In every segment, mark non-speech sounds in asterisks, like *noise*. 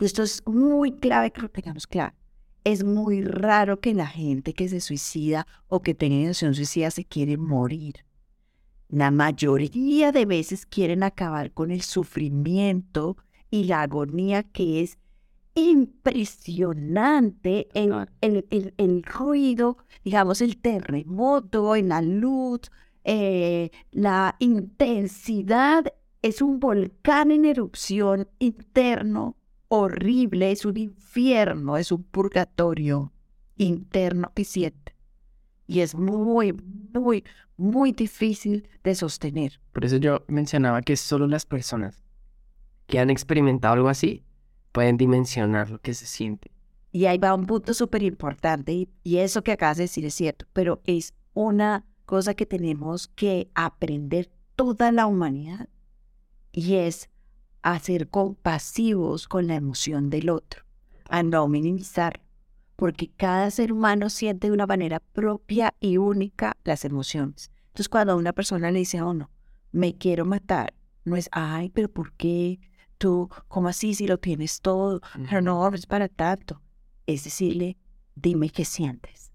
Y esto es muy clave que lo tengamos claro. Es muy raro que la gente que se suicida o que tenga intención suicida se quiere morir. La mayoría de veces quieren acabar con el sufrimiento y la agonía que es impresionante en el, el, ruido, digamos, el terremoto, en la luz, eh, la intensidad. Es un volcán en erupción interno horrible, es un infierno, es un purgatorio interno que siente. Y es muy, muy, muy difícil de sostener. Por eso yo mencionaba que solo las personas que han experimentado algo así pueden dimensionar lo que se siente. Y ahí va un punto súper importante, y, eso que acabas de decir es cierto, pero es una cosa que tenemos que aprender toda la humanidad, y es a ser compasivos con la emoción del otro, a no minimizar, porque cada ser humano siente de una manera propia y única las emociones. Entonces, cuando una persona le dice a uno, me quiero matar, no es, ay, pero ¿por qué? Tú, ¿cómo así si lo tienes todo? Pero no, no es para tanto. Es decirle, dime qué sientes.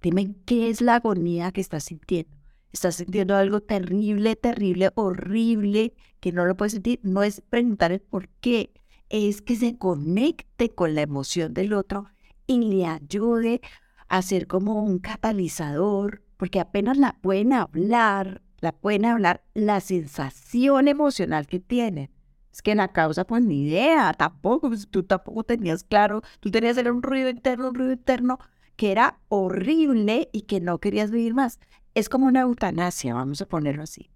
Dime qué es la agonía que estás sintiendo. Estás sintiendo algo terrible, terrible, horrible, que no lo puedes sentir. No es preguntar el por qué, es que se conecte con la emoción del otro y le ayude a ser como un catalizador, porque apenas la pueden hablar, la pueden hablar, la sensación emocional que tienen. Es que la causa, pues ni idea, tampoco, pues, tú tampoco tenías claro, tú tenías un ruido interno, un ruido interno que era horrible y que no querías vivir más. Es como una eutanasia, vamos a ponerlo así.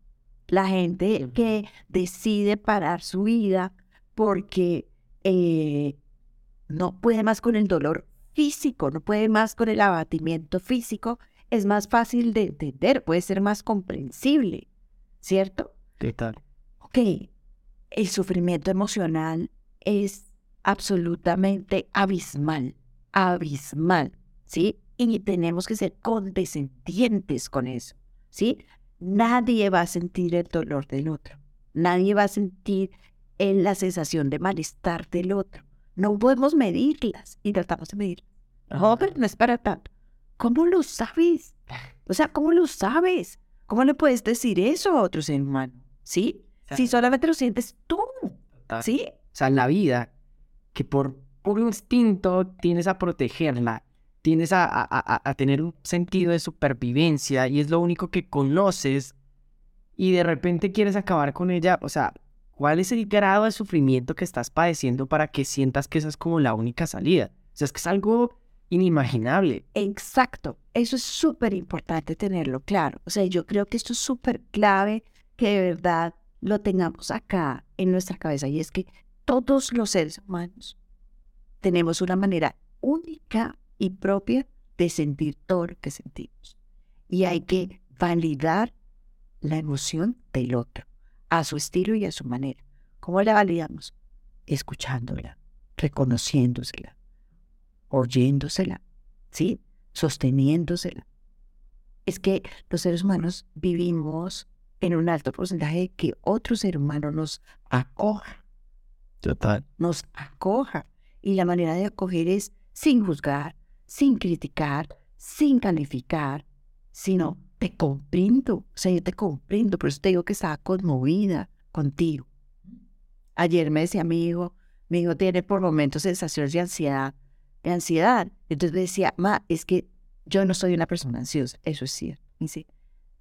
La gente que decide parar su vida porque eh, no puede más con el dolor físico, no puede más con el abatimiento físico, es más fácil de entender, puede ser más comprensible, ¿cierto? Total. Ok, el sufrimiento emocional es absolutamente abismal, abismal, ¿sí? Y tenemos que ser condescendientes con eso, ¿sí? Nadie va a sentir el dolor del otro, nadie va a sentir la sensación de malestar del otro. No podemos medirlas y tratamos de medir. No, pero no es para tanto. ¿Cómo lo sabes? O sea, ¿cómo lo sabes? ¿Cómo le puedes decir eso a otro ser humano? ¿Sí? si solamente lo sientes tú. ¿Sí? O sea, en la vida, que por puro instinto tienes a protegerla, tienes a, a, a, tener un sentido de supervivencia y es lo único que conoces y de repente quieres acabar con ella, o sea, ¿cuál es el grado de sufrimiento que estás padeciendo para que sientas que esa es como la única salida? O sea, es que es algo inimaginable. Exacto, eso es súper importante tenerlo claro. O sea, yo creo que esto es súper clave que de verdad lo tengamos acá en nuestra cabeza y es que todos los seres humanos tenemos una manera única y propia de sentir todo lo que sentimos. Y hay que validar la emoción del otro, a su estilo y a su manera. ¿Cómo la validamos? Escuchándola, reconociéndosela, oyéndosela, ¿sí? Sosteniéndosela. Es que los seres humanos vivimos en un alto porcentaje de que otro ser humano nos acoja. Total. Nos acoja. Y la manera de acoger es sin juzgar, sin criticar, sin calificar, sino te comprendo. O sea, yo te comprendo, por eso te digo que estaba conmovida contigo. Ayer me decía mi hijo, mi hijo tiene por momentos sensaciones de ansiedad, de ansiedad. Entonces me decía, ma, es que yo no soy una persona ansiosa, eso es cierto. Sí,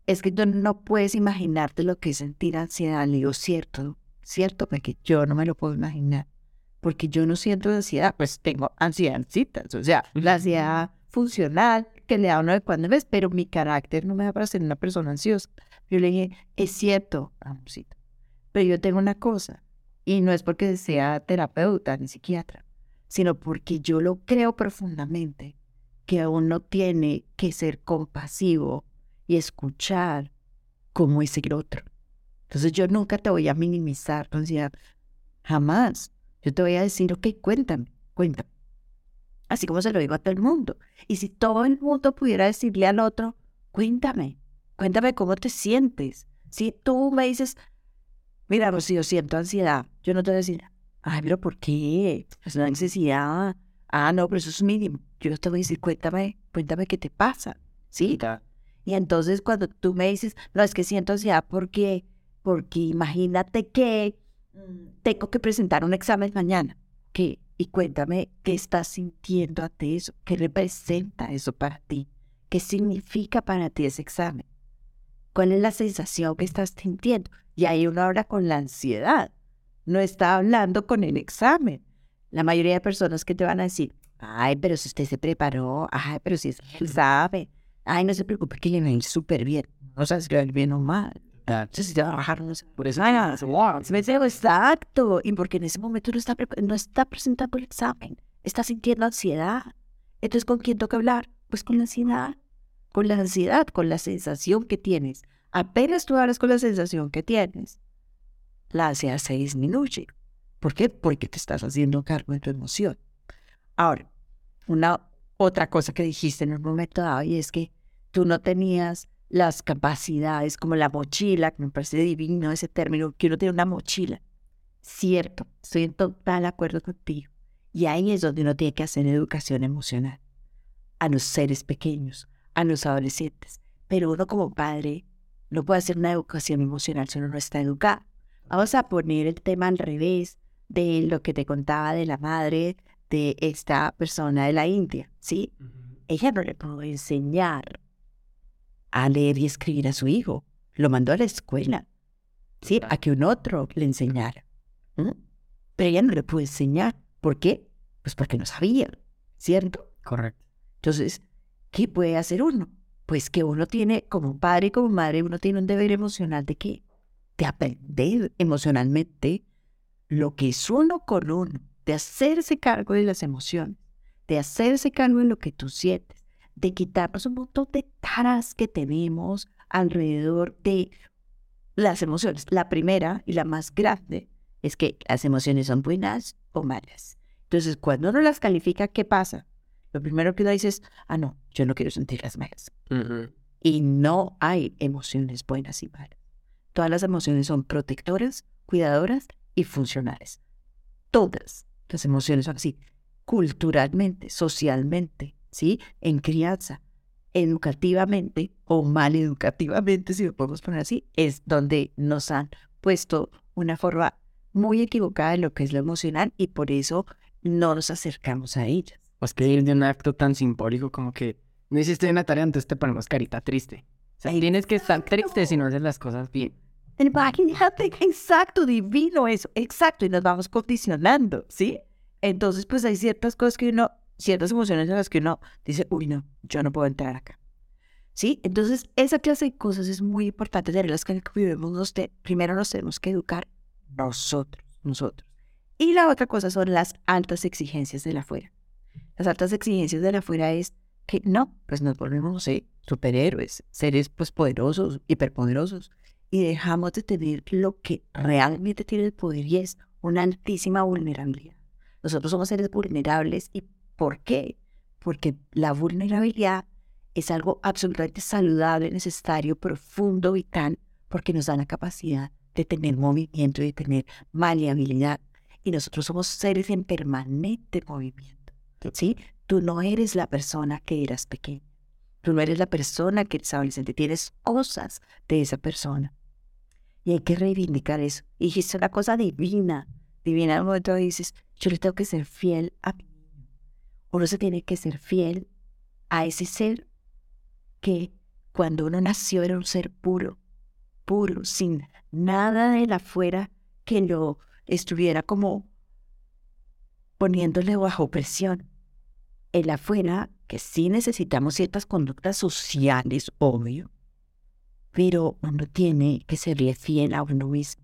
es que tú no puedes imaginarte lo que es sentir ansiedad. Le digo, cierto, cierto, porque yo no me lo puedo imaginar. Porque yo no siento ansiedad, pues tengo ansiedadcitas, o sea, la ansiedad funcional que le da uno de cuando ves, pero mi carácter no me da para ser una persona ansiosa. Yo le dije, es cierto, amorcito, pero yo tengo una cosa, y no es porque sea terapeuta ni psiquiatra, sino porque yo lo creo profundamente, que uno tiene que ser compasivo y escuchar cómo es el otro. Entonces yo nunca te voy a minimizar, jamás. Yo te voy a decir, ok, cuéntame, cuéntame. Así como se lo digo a todo el mundo. Y si todo el mundo pudiera decirle al otro, cuéntame, cuéntame cómo te sientes. Si tú me dices, mira, si yo siento ansiedad, yo no te voy a decir, Ay, pero ¿por qué? Es una necesidad. Ah, no, pero eso es mínimo. Yo te voy a decir, cuéntame, cuéntame qué te pasa. ¿Sí? Y entonces cuando tú me dices, no, es que siento ansiedad porque, porque imagínate que tengo que presentar un examen mañana. ¿Qué? Y cuéntame qué estás sintiendo ante eso, qué representa eso para ti, qué significa para ti ese examen, cuál es la sensación que estás sintiendo. Y ahí uno habla con la ansiedad, no está hablando con el examen. La mayoría de personas que te van a decir, ay, pero si usted se preparó, ay, pero si él sabe, ay, no se preocupe que le va a ir súper bien. No sabes si le va a ir bien o mal. Entonces, si te va a bajar, no sé. Por eso, exacto. Y porque en ese momento no está, no está presentando el examen, está sintiendo ansiedad. Entonces, ¿con quién toca hablar? Pues con la ansiedad. Con la ansiedad, con la sensación que tienes. Apenas tú hablas con la sensación que tienes, la ansiedad se disminuye. ¿Por qué? Porque te estás haciendo cargo de tu emoción. Ahora, una otra cosa que dijiste en un momento dado y es que tú no tenías las capacidades como la mochila, que me parece divino ese término, que uno tiene una mochila. Cierto, estoy en total acuerdo contigo. Y ahí es donde uno tiene que hacer educación emocional a los seres pequeños, a los adolescentes. Pero uno como padre no puede hacer una educación emocional si uno no está educado. Vamos a poner el tema al revés de lo que te contaba de la madre de esta persona de la India, ¿sí? Ella no le pudo enseñar a leer y escribir a su hijo. Lo mandó a la escuela, ¿sí? A que un otro le enseñara. Pero ella no le pudo enseñar. ¿Por qué? Pues porque no sabía, ¿cierto? Correcto. Entonces, ¿qué puede hacer uno? Pues que uno tiene, como padre y como madre, uno tiene un deber emocional de qué? De aprender emocionalmente lo que es uno con uno, de hacerse cargo de las emociones, de hacerse cargo de lo que tú sientes, de quitarnos un montón de taras que tenemos alrededor de las emociones. La primera y la más grande es que las emociones son buenas o malas. Entonces, cuando uno las califica, ¿qué pasa? Lo primero que uno dice es, ah, no, yo no quiero sentir las malas. Y no hay emociones buenas y malas. Todas las emociones son protectoras, cuidadoras y funcionales. Todas las emociones son así, culturalmente, socialmente, ¿sí? En crianza, educativamente o mal educativamente, si lo podemos poner así, es donde nos han puesto una forma muy equivocada de lo que es lo emocional y por eso no nos acercamos a ellas. Pues que ir de un acto tan simbólico como que no hiciste una tarea, entonces te ponemos carita triste. O sea, tienes que estar triste si no haces las cosas bien. Imagínate, *laughs* exacto, divino eso, exacto, y nos vamos condicionando, ¿sí? Entonces, pues hay ciertas cosas que uno, ciertas emociones en las que uno dice, uy, no, yo no puedo entrar acá. ¿Sí? Entonces, esa clase de cosas es muy importante de las que vivimos. primero nos tenemos que educar nosotros, nosotros. Y la otra cosa son las altas exigencias de la afuera. Las altas exigencias de la afuera es que no, pues nos volvemos superhéroes, seres pues poderosos, hiperpoderosos, y dejamos de tener lo que realmente tiene el poder y es una altísima vulnerabilidad. Nosotros somos seres vulnerables y ¿por qué? Porque la vulnerabilidad es algo absolutamente saludable, necesario, profundo, vital, porque nos da la capacidad de tener movimiento y de tener maleabilidad. Y nosotros somos seres en permanente movimiento. ¿sí? Tú no eres la persona que eras pequeña. Tú no eres la persona que eres adolescente. Tienes cosas de esa persona. Y hay que reivindicar eso. Y dijiste una cosa divina. Divina un momento dices, yo le tengo que ser fiel a mí. Uno se tiene que ser fiel a ese ser que cuando uno nació era un ser puro, puro, sin nada de la afuera que lo estuviera como poniéndole bajo presión. El afuera, que sí necesitamos ciertas conductas sociales, obvio, pero uno tiene que serle fiel a uno mismo.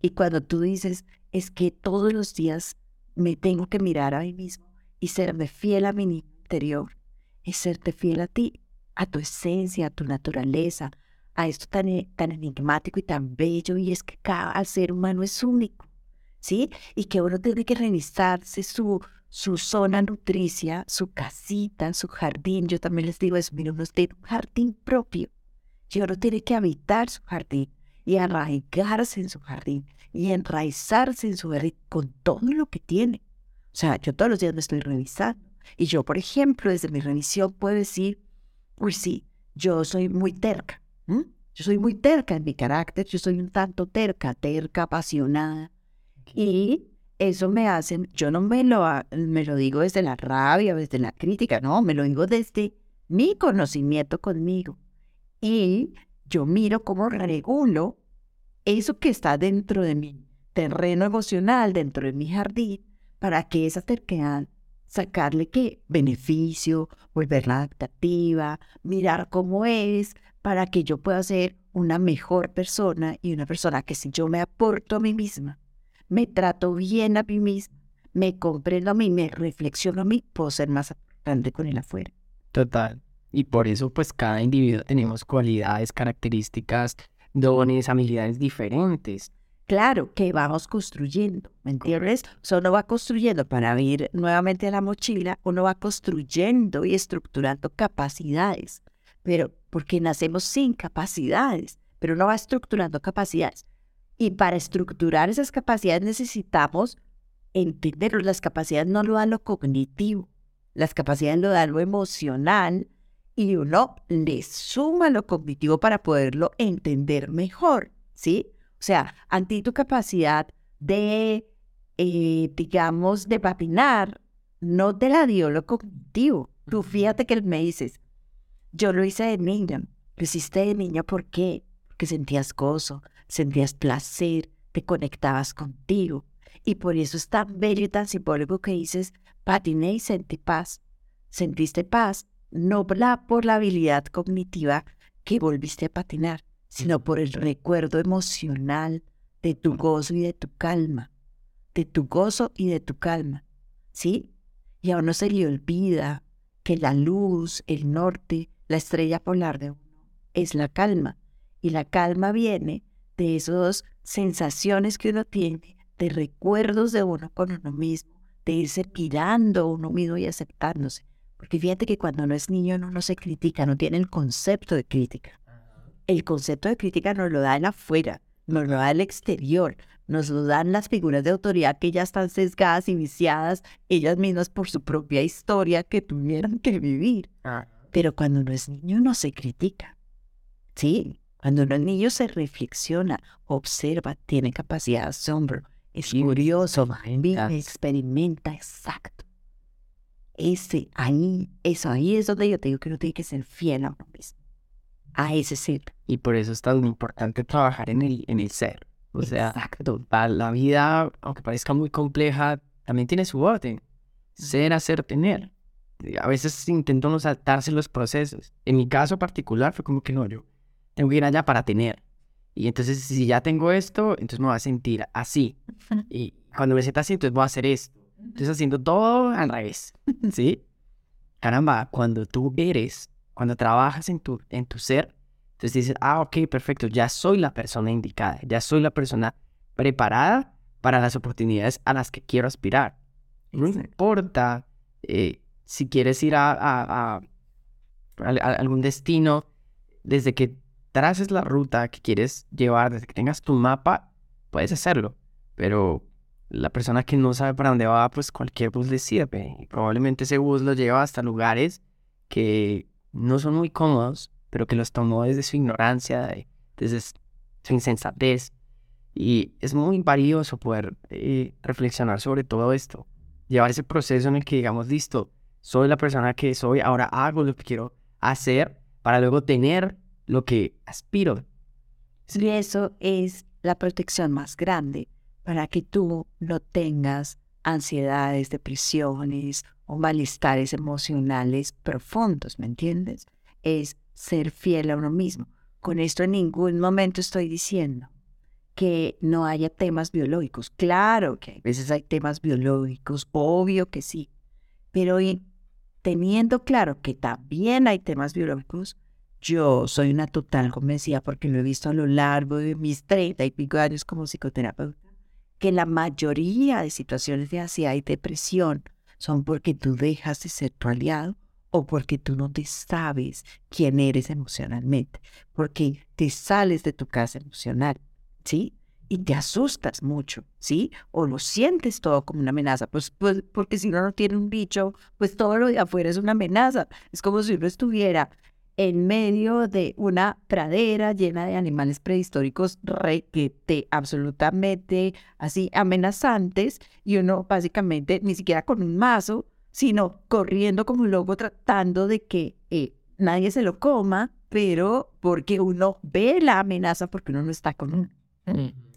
Y cuando tú dices, es que todos los días me tengo que mirar a mí mismo y serme fiel a mi interior, es serte fiel a ti, a tu esencia, a tu naturaleza, a esto tan, e, tan enigmático y tan bello, y es que cada ser humano es único, ¿sí? Y que uno tiene que revisarse su, su zona nutricia, su casita, su jardín. Yo también les digo eso, mira, uno tiene un jardín propio y uno tiene que habitar su jardín. y arraigarse en su jardín y enraizarse en su jardín con todo lo que tiene. O sea, yo todos los días me estoy revisando. Y yo, por ejemplo, desde mi revisión puedo decir, uy, sí, yo soy muy terca. Yo soy muy terca en mi carácter, yo soy un tanto terca, terca, apasionada. Y eso me hace, yo no me lo, me lo digo desde la rabia, desde la crítica, no, me lo digo desde mi conocimiento conmigo. Y yo miro cómo regulo eso que está dentro de mi terreno emocional, dentro de mi jardín, para que esa terquedad sacarle qué beneficio, volverla adaptativa, mirar cómo es, para que yo pueda ser una mejor persona y una persona que si yo me aporto a mí misma, me trato bien a mí misma, me comprendo a mí, me reflexiono a mí, puedo ser más grande con el afuera. Total. Y por eso pues cada individuo tenemos cualidades, características, dones, habilidades diferentes. Claro, que vamos construyendo, ¿me entiendes? Uno va construyendo para ir nuevamente a la mochila, uno va construyendo y estructurando capacidades pero porque nacemos sin capacidades, pero uno va estructurando capacidades. Y para estructurar esas capacidades necesitamos entender, las capacidades no lo dan lo cognitivo, las capacidades lo dan lo emocional y uno le suma lo cognitivo para poderlo entender mejor, ¿sí? O sea, ante tu capacidad de, eh, digamos, de patinar, no te la dio lo cognitivo. Tú fíjate que me dices, yo lo hice de niña. Lo hiciste de niña, ¿por qué? Porque sentías gozo, sentías placer, te conectabas contigo. Y por eso es tan bello y tan simbólico que dices, patiné y sentí paz. Sentiste paz, no por la, por la habilidad cognitiva que volviste a patinar, sino por el recuerdo emocional de tu gozo y de tu calma. De tu gozo y de tu calma. ¿Sí? Y a uno se le olvida que la luz, el norte, la estrella polar de uno es la calma. Y la calma viene de esas sensaciones que uno tiene, de recuerdos de uno con uno mismo, de irse pirando uno mismo y aceptándose. Porque fíjate que cuando uno es niño uno no se critica, no tiene el concepto de crítica. El concepto de crítica nos lo da en afuera, nos lo da el exterior, nos lo dan las figuras de autoridad que ya están sesgadas y viciadas ellas mismas por su propia historia que tuvieron que vivir. Pero cuando uno es niño no se critica. Sí, cuando uno es niño se reflexiona, observa, tiene capacidad de asombro, es curioso, vive, experimenta, exacto. Ese ahí, eso ahí es donde yo te digo que uno tiene que ser fiel a uno mismo. A ese ser. Y por eso es tan importante trabajar en el, en el ser. O sea, la vida, aunque parezca muy compleja, también tiene su orden. Ser, hacer, tener a veces intento no saltarse los procesos. En mi caso particular fue como que no, yo tengo que ir allá para tener. Y entonces si ya tengo esto, entonces me voy a sentir así. *laughs* Y cuando me sienta así, entonces voy a hacer esto. Entonces haciendo todo al revés. *laughs* ¿Sí? Caramba, cuando tú eres, cuando trabajas en tu, en tu ser, entonces dices, ah, ok, perfecto, ya soy la persona indicada, ya soy la persona preparada para las oportunidades a las que quiero aspirar. No importa eh, si quieres ir a, algún destino, desde que traces la ruta que quieres llevar, desde que tengas tu mapa, puedes hacerlo. Pero la persona que no sabe para dónde va, pues cualquier bus le sirve. Y probablemente ese bus lo lleva hasta lugares que no son muy cómodos, pero que los tomó desde su ignorancia, desde su insensatez. Y es muy valioso poder eh, reflexionar sobre todo esto. Llevar ese proceso en el que digamos, listo, soy la persona que soy, ahora hago lo que quiero hacer para luego tener lo que aspiro. Y eso es la protección más grande para que tú no tengas ansiedades, depresiones o malestares emocionales profundos, ¿me entiendes? Es ser fiel a uno mismo. Con esto en ningún momento estoy diciendo que no haya temas biológicos. Claro que a veces hay temas biológicos, obvio que sí, pero teniendo claro que también hay temas biológicos, yo soy una total convencida porque lo he visto a lo largo de mis treinta y pico años como psicoterapeuta, que la mayoría de situaciones de ansiedad y depresión son porque tú dejas de ser tu aliado o porque tú no te sabes quién eres emocionalmente, porque te sales de tu casa emocional, ¿sí? Y te asustas mucho, ¿sí? O lo sientes todo como una amenaza, pues, pues porque si uno no tiene un bicho, pues todo lo de afuera es una amenaza. Es como si uno estuviera en medio de una pradera llena de animales prehistóricos te absolutamente así amenazantes y uno básicamente ni siquiera con un mazo, sino corriendo como un loco tratando de que eh, nadie se lo coma, pero porque uno ve la amenaza porque uno no está con uno.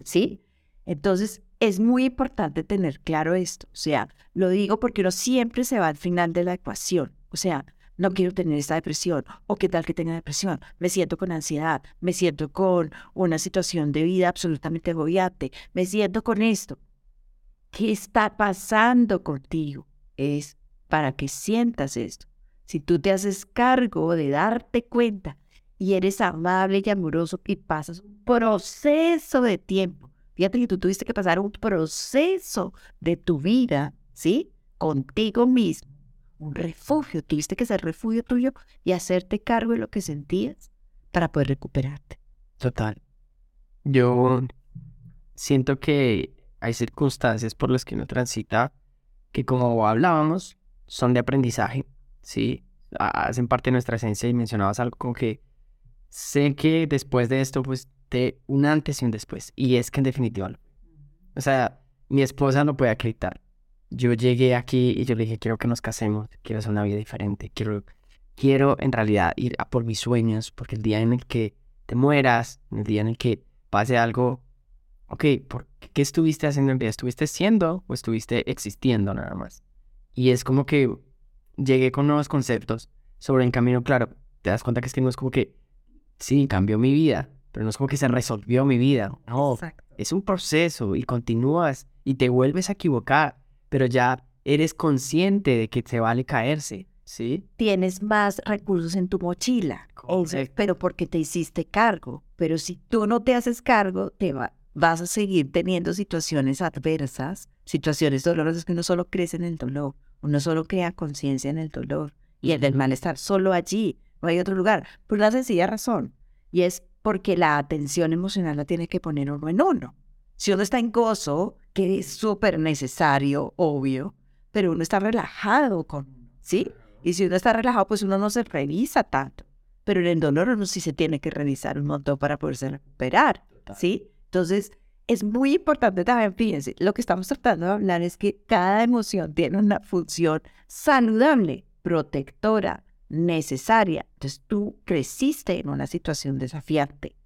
¿Sí? Entonces, es muy importante tener claro esto. O sea, lo digo porque uno siempre se va al final de la ecuación. O sea, no quiero tener esta depresión, o qué tal que tenga depresión, me siento con ansiedad, me siento con una situación de vida absolutamente agobiante, me siento con esto. ¿Qué está pasando contigo? Es para que sientas esto. Si tú te haces cargo de darte cuenta y eres amable y amoroso y pasas un proceso de tiempo, fíjate que tú tuviste que pasar un proceso de tu vida, ¿sí? Contigo mismo un refugio, tuviste que ser refugio tuyo y hacerte cargo de lo que sentías para poder recuperarte. Total. Yo siento que hay circunstancias por las que uno transita que como hablábamos son de aprendizaje, ¿sí? Hacen parte de nuestra esencia y mencionabas algo como que sé que después de esto pues te un antes y un después y es que en definitiva o sea mi esposa no puede acreditar yo llegué aquí y yo le dije, quiero que nos casemos, quiero hacer una vida diferente, quiero, quiero en realidad ir a por mis sueños, porque el día en el que te mueras, el día en el que pase algo, ok, ¿por ¿qué estuviste haciendo en vida? ¿Estuviste siendo o estuviste existiendo nada más? Y es como que llegué con nuevos conceptos sobre el camino, claro, te das cuenta que es que no es como que, sí, cambió mi vida, pero no es como que se resolvió mi vida, no, es un proceso y continúas y te vuelves a equivocar pero ya eres consciente de que te vale caerse, ¿sí? Tienes más recursos en tu mochila, pero porque te hiciste cargo. Pero si tú no te haces cargo, te vas a seguir teniendo situaciones adversas, situaciones dolorosas que uno solo crece en el dolor, uno solo crea conciencia en el dolor y el del malestar, solo allí, no hay otro lugar, por una sencilla razón, y es porque la atención emocional la tiene que poner uno en uno. Si uno está en gozo, que es súper necesario, obvio, pero uno está relajado con, ¿sí? Y si uno está relajado, pues uno no se revisa tanto. Pero en el dolor uno sí se tiene que revisar un montón para poderse recuperar, ¿sí? Entonces, es muy importante también, fíjense, lo que estamos tratando de hablar es que cada emoción tiene una función saludable, protectora, necesaria. Entonces, tú creciste en una situación desafiante,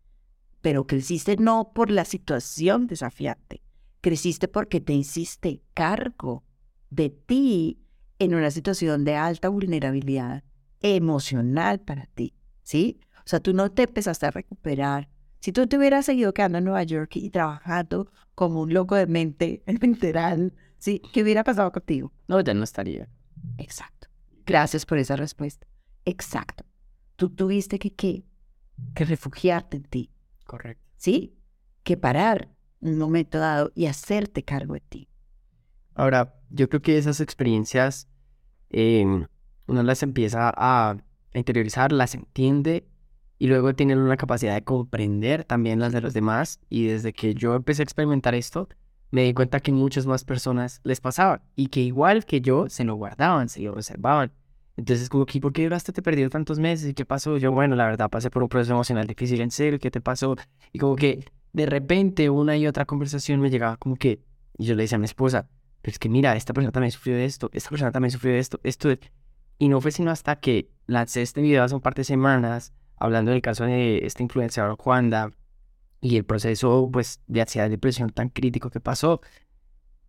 pero creciste no por la situación desafiante, Creciste porque te hiciste cargo de ti en una situación de alta vulnerabilidad emocional para ti, ¿sí? O sea, tú no te empezaste a recuperar. Si tú te hubieras seguido quedando en Nueva York y trabajando como un loco de mente *laughs* literal, ¿sí? ¿Qué hubiera pasado contigo? No, ya no estaría. Exacto. Gracias por esa respuesta. Exacto. Tú tuviste que, que, que refugiarte en ti. Correcto. ¿Sí? Que parar un momento dado y hacerte cargo de ti. Ahora, yo creo que esas experiencias em, uno las empieza a interiorizar, las entiende y luego tiene una capacidad de comprender también las de los demás. Y desde que yo empecé a experimentar esto, me di cuenta que muchas más personas les pasaba y que igual que yo se lo guardaban, se lo reservaban. Entonces, como que, ¿por qué duraste te perdido tantos meses? ¿Y qué pasó? Yo, bueno, la verdad, pasé por un proceso emocional difícil, en serio, ¿qué te pasó? Y como que de repente una y otra conversación me llegaba como que, y yo le decía a mi esposa, pero es que mira, esta persona también sufrió de esto, esta persona también sufrió de esto, esto, y no fue sino hasta que lancé este video hace un par de semanas, hablando del caso de este influenciador Juanda, y el proceso, pues, de ansiedad y depresión tan crítico que pasó,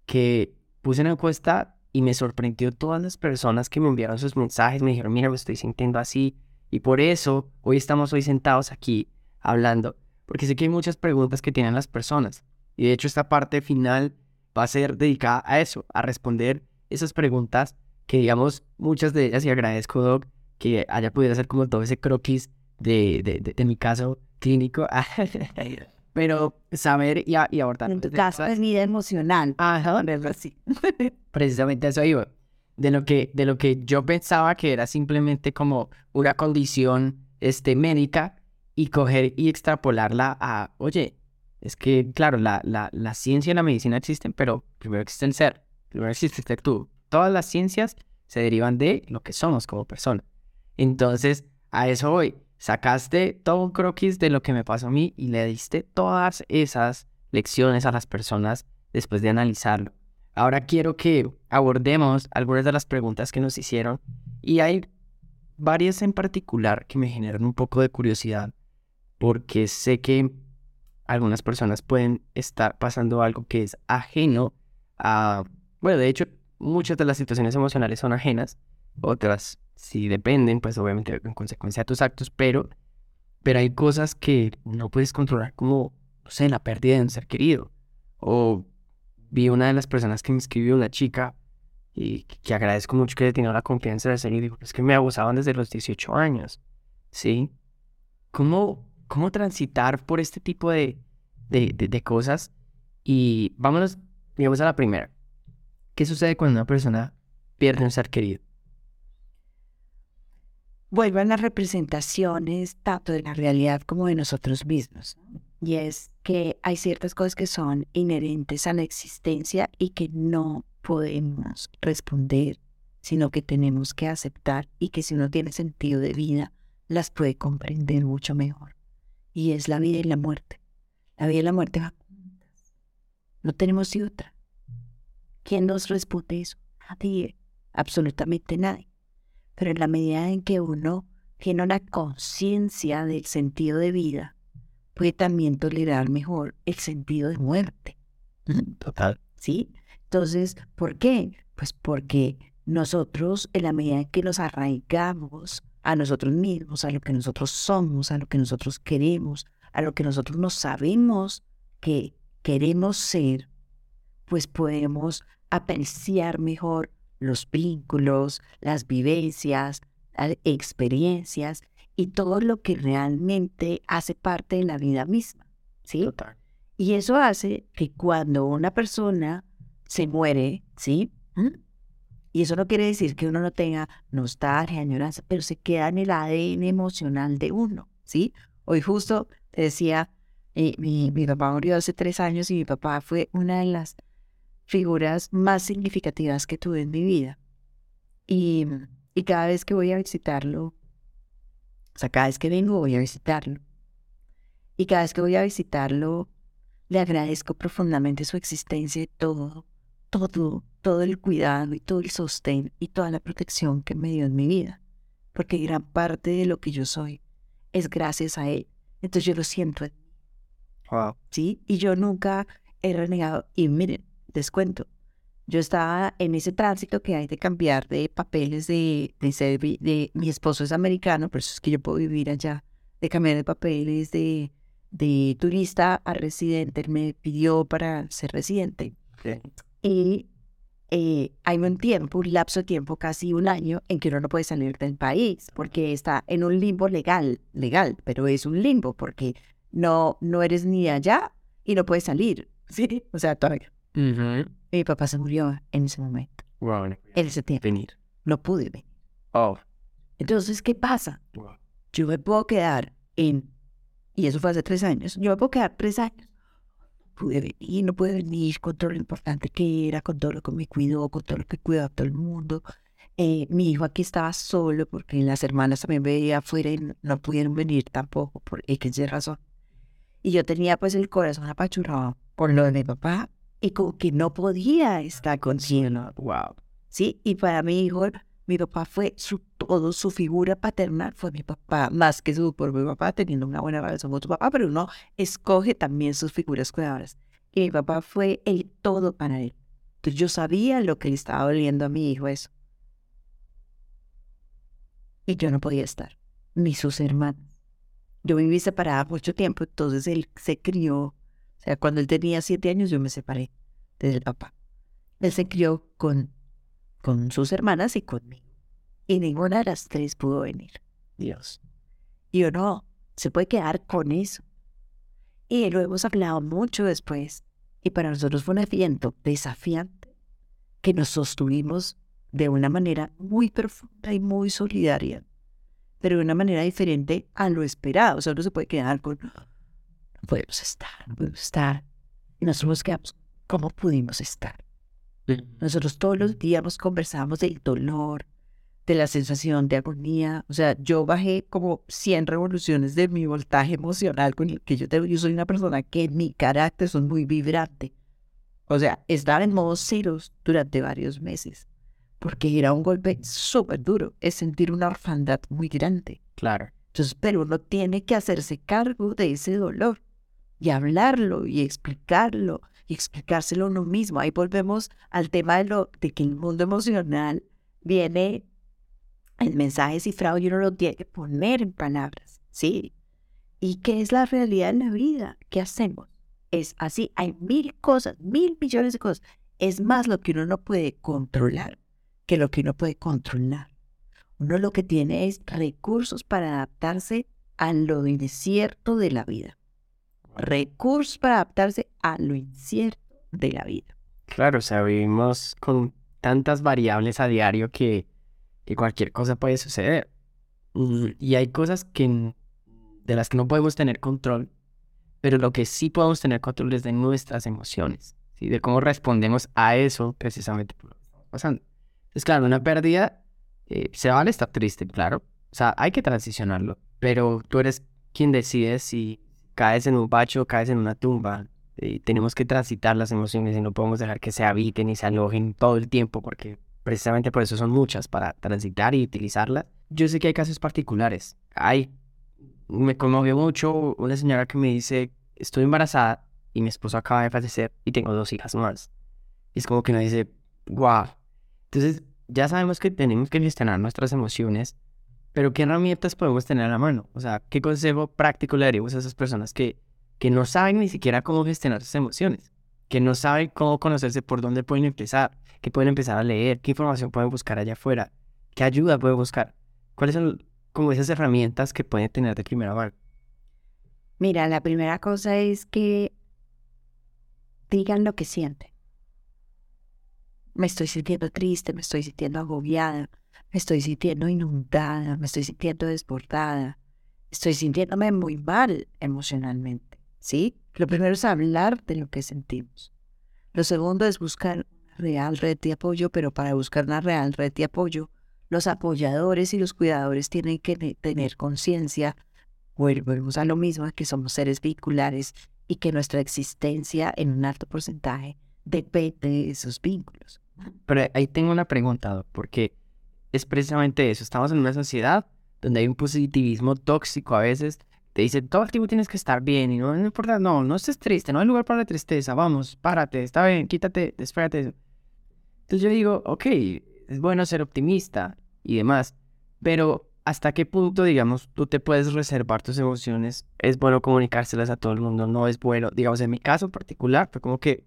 que puse una encuesta y me sorprendió todas las personas que me enviaron sus mensajes, me dijeron, mira, me estoy sintiendo así, y por eso hoy estamos hoy sentados aquí hablando porque sé que hay muchas preguntas que tienen las personas. Y de hecho esta parte final va a ser dedicada a eso, a responder esas preguntas que digamos muchas de ellas y agradezco Doc que haya podido hacer como todo ese croquis de, de, de, mi caso clínico. *laughs* Pero saber y, y abordar. En tu caso es vida emocional. Ajá. así. *laughs* Precisamente eso iba. de lo que, de lo que yo pensaba que era simplemente como una condición este, médica y coger y extrapolarla a, oye, es que, claro, la, la, la ciencia y la medicina existen, pero primero existe el ser, primero existe tú. Todas las ciencias se derivan de lo que somos como persona. Entonces, a eso voy. Sacaste todo un croquis de lo que me pasó a mí y le diste todas esas lecciones a las personas después de analizarlo. Ahora quiero que abordemos algunas de las preguntas que nos hicieron y hay varias en particular que me generan un poco de curiosidad porque sé que algunas personas pueden estar pasando algo que es ajeno a, bueno, de hecho, muchas de las situaciones emocionales son ajenas, otras sí dependen, pues obviamente en consecuencia de tus actos, pero, pero hay cosas que no puedes controlar como, no sé, la pérdida de un ser querido o vi una de las personas que me escribió, una chica, y que agradezco mucho que haya tenido la confianza de hacer y digo, es que me abusaban desde los 18 años, ¿sí? ¿Cómo, cómo transitar por este tipo de, de, de, cosas? Y vámonos, digamos a la primera. ¿Qué sucede cuando una persona pierde un ser querido? Vuelvan las representaciones tanto de la realidad como de nosotros mismos y es que hay ciertas cosas que son inherentes a la existencia y que no podemos responder, sino que tenemos que aceptar y que si uno tiene sentido de vida, las puede comprender mucho mejor. Y es la vida y la muerte. La vida y la muerte van. No tenemos otra. ¿Quién nos responde eso? Nadie, absolutamente nadie. Pero en la medida en que uno tiene una conciencia del sentido de vida, puede también tolerar mejor el sentido de muerte. Total. ¿Sí? Entonces, ¿por qué? Pues porque nosotros, en la medida en que nos arraigamos a nosotros mismos, a lo que nosotros somos, a lo que nosotros queremos, a lo que nosotros no sabemos que queremos ser, pues podemos apreciar mejor los vínculos, las vivencias, las experiencias y todo lo que realmente hace parte de la vida misma, ¿sí? Y eso hace que cuando una persona se muere, ¿sí? ¿Mm? Y eso no quiere decir que uno no tenga nostalgia, añoranza, pero se queda en el ADN emocional de uno, ¿sí? Hoy justo te decía, eh, mi, mi papá murió hace tres años y mi papá fue una de las figuras más significativas que tuve en mi vida. Y, y cada vez que voy a visitarlo, o sea, cada vez que vengo voy a visitarlo. Y cada vez que voy a visitarlo, le agradezco profundamente su existencia y todo, todo, todo el cuidado y todo el sostén y toda la protección que me dio en mi vida. Porque gran parte de lo que yo soy es gracias a él. Entonces yo lo siento Wow. ¿Sí? Y yo nunca he renegado. Y miren, descuento, yo estaba en ese tránsito que hay de cambiar de papeles de, de ser, de mi esposo es americano, por eso es que yo puedo vivir allá, de cambiar de papeles de, de turista a residente. Él me pidió para ser residente. Y eh, hay un tiempo, un lapso de tiempo, casi un año, en que uno no puede salir del país, porque está en un limbo legal, legal, pero es un limbo, porque no, no eres ni allá y no puedes salir. *laughs* Sí, o sea, todavía. Mi papá se murió en ese momento. Wow. En ese tiempo. Venir. No pude venir. Oh. Entonces, ¿qué pasa? Yo me puedo quedar en, y eso fue hace tres años, yo me puedo quedar tres años. Pude venir, no pude venir con todo lo importante que era, con todo lo que me cuidó, con todo lo que cuidó a todo el mundo. Eh, mi hijo aquí estaba solo porque las hermanas también veía afuera y no, pudieron venir tampoco por X razón. Y yo tenía pues el corazón apachurrado por lo de mi papá, y como que no podía estar consigo. Wow. Sí, y para mi hijo, mi papá fue su todo, su figura paternal fue mi papá, más que su propio papá, teniendo una buena relación con su papá, pero uno escoge también sus figuras cuidadoras. Y mi papá fue el todo para él. Entonces yo sabía lo que le estaba doliendo a mi hijo eso. Y yo no podía estar, ni sus hermanos. Yo viví separada mucho tiempo, entonces él se crió o sea, cuando él tenía siete años yo me separé del papá. Él se crió con, con sus hermanas y conmigo. Y ninguna de las tres pudo venir. Dios. Y yo no, se puede quedar con eso. Y lo hemos hablado mucho después. Y para nosotros fue un evento desafiante que nos sostuvimos de una manera muy profunda y muy solidaria, pero de una manera diferente a lo esperado. O sea, uno se puede quedar con, podemos estar, podemos estar. Y nosotros quedamos, ¿cómo pudimos estar? Nosotros todos los días conversamos del dolor, de la sensación de agonía. O sea, yo bajé como 100 revoluciones de mi voltaje emocional con el que yo tengo. Yo soy una persona que mi carácter es muy vibrante. O sea, estar en modo ceros durante varios meses. Porque era un golpe súper duro. Es sentir una orfandad muy grande. Claro. Entonces, pero uno tiene que hacerse cargo de ese dolor y hablarlo y explicarlo y explicárselo uno mismo. Ahí volvemos al tema de, lo, de que el mundo emocional viene el mensaje cifrado y uno lo tiene que poner en palabras, ¿sí? ¿Y qué es la realidad en la vida? ¿Qué hacemos? Es así, hay mil cosas, mil millones de cosas. Es más lo que uno no puede controlar que lo que uno puede controlar. Uno lo que tiene es recursos para adaptarse a lo incierto de la vida. Recursos para adaptarse a lo incierto de la vida. Claro, o sea, vivimos con tantas variables a diario que que cualquier cosa puede suceder. Y hay cosas que, de las que no podemos tener control, pero lo que sí podemos tener control es de nuestras emociones, ¿sí? de cómo respondemos a eso precisamente por lo que pasando. Entonces, claro, una pérdida eh, se vale estar triste, claro. O sea, hay que transicionarlo, pero tú eres quien decide si caes en un bacho caes en una tumba. Y tenemos que transitar las emociones y no podemos dejar que se habiten y se alojen todo el tiempo porque precisamente por eso son muchas, para transitar y utilizarlas. Yo sé que hay casos particulares. Hay, me conmovió mucho una señora que me dice, estoy embarazada y mi esposo acaba de fallecer y tengo dos hijas más. Y es como que uno dice, wow. Entonces, ya sabemos que tenemos que gestionar nuestras emociones, pero ¿qué herramientas podemos tener a la mano? O sea, ¿qué consejo práctico le daríamos a esas personas que, que no saben ni siquiera cómo gestionar sus emociones? Que no saben cómo conocerse, por dónde pueden empezar, qué pueden empezar a leer, qué información pueden buscar allá afuera, qué ayuda pueden buscar, cuáles son como esas herramientas que pueden tener de primera mano. Mira, la primera cosa es que digan lo que sienten. Me estoy sintiendo triste, me estoy sintiendo agobiada, me estoy sintiendo inundada, me estoy sintiendo desbordada, estoy sintiéndome muy mal emocionalmente, ¿sí? Lo primero es hablar de lo que sentimos. Lo segundo es buscar real red de apoyo, pero para buscar una real red de apoyo, los apoyadores y los cuidadores tienen que tener conciencia, volvemos a lo mismo, que somos seres vehiculares y que nuestra existencia en un alto porcentaje depende de esos vínculos. Pero ahí tengo una pregunta, porque es precisamente eso, estamos en una sociedad donde hay un positivismo tóxico a veces, te dice todo el tiempo tienes que estar bien y no, no importa, no, no estés triste, no hay lugar para la tristeza, vamos, párate, está bien, quítate, espérate. Entonces yo digo, ok, es bueno ser optimista y demás, pero ¿hasta qué punto, digamos, tú te puedes reservar tus emociones? Es bueno comunicárselas a todo el mundo, no es bueno. Digamos, en mi caso particular, fue como que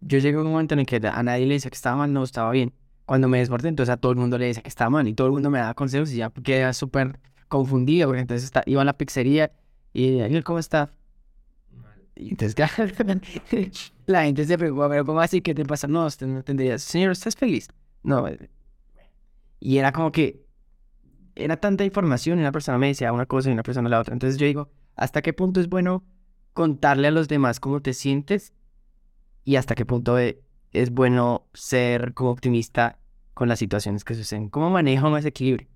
yo llegué a un momento en el que a nadie le decía que estaba mal, no estaba bien. Cuando me desbordé, entonces a todo el mundo le decía que estaba mal y todo el mundo me daba consejos y ya quedé súper confundido, porque entonces está, iba a la pizzería y Daniel, ¿cómo está? Y entonces, *laughs* la gente se preocupa, pero ¿cómo así? ¿Qué te pasa? No, usted no tendría. Señor, ¿estás feliz? No. Eh, y era como que era tanta información y una persona me decía una cosa y una persona la otra. Entonces yo digo, ¿hasta qué punto es bueno contarle a los demás cómo te sientes? Y hasta qué punto e, es bueno ser como optimista con las situaciones que suceden. ¿Cómo manejo ese equilibrio?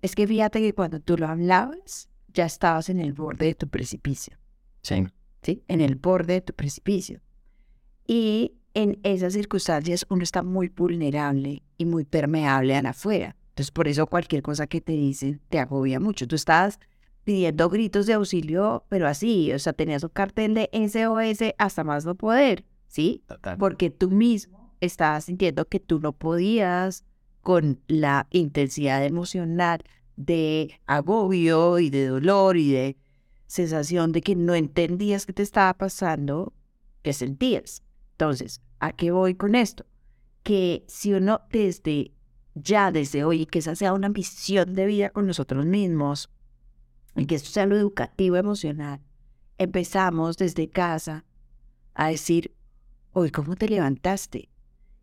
Es que fíjate que cuando tú lo hablabas, ya estabas en el borde de tu precipicio. Sí. ¿Sí? En el borde de tu precipicio. Y en esas circunstancias uno está muy vulnerable y muy permeable a la afuera. Entonces, por eso cualquier cosa que te dicen te agobia mucho. Tú estás pidiendo gritos de auxilio, pero así, o sea, tenías un cartel de SOS hasta más no poder, ¿sí? Porque tú mismo estabas sintiendo que tú no podías con la intensidad emocional de agobio y de dolor y de sensación de que no entendías qué te estaba pasando, que sentías. Entonces, ¿a qué voy con esto? Que si uno desde ya, desde hoy, que esa sea una misión de vida con nosotros mismos, y que esto sea lo educativo emocional, empezamos desde casa a decir, hoy, ¿cómo te levantaste?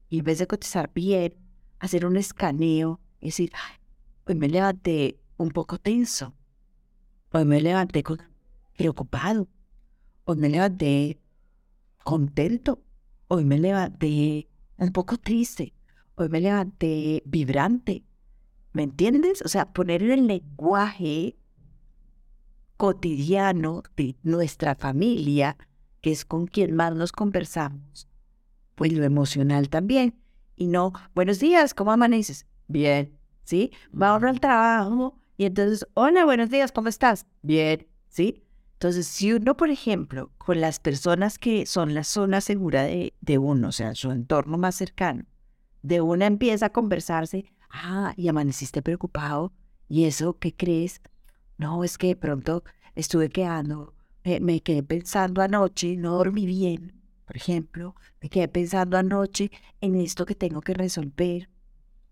y en vez de contestar bien, hacer un escaneo decir, "Ay, hoy me levanté un poco tenso, hoy me levanté preocupado, hoy me levanté contento, hoy me levanté un poco triste, hoy me levanté vibrante. ¿Me entiendes? O sea, poner en el lenguaje cotidiano de nuestra familia, que es con quien más nos conversamos, pues lo emocional también. Y no, buenos días, ¿cómo amaneces? Bien, ¿sí? Va ahora al trabajo y entonces, hola, buenos días, ¿cómo estás? Bien, ¿sí? Entonces, si uno, por ejemplo, con las personas que son la zona segura de, de uno, o sea, su entorno más cercano, de una empieza a conversarse, ah, y amaneciste preocupado, ¿y eso qué crees? No, es que de pronto estuve quedando, eh, me quedé pensando anoche, no dormí bien, por ejemplo, me quedé pensando anoche en esto que tengo que resolver.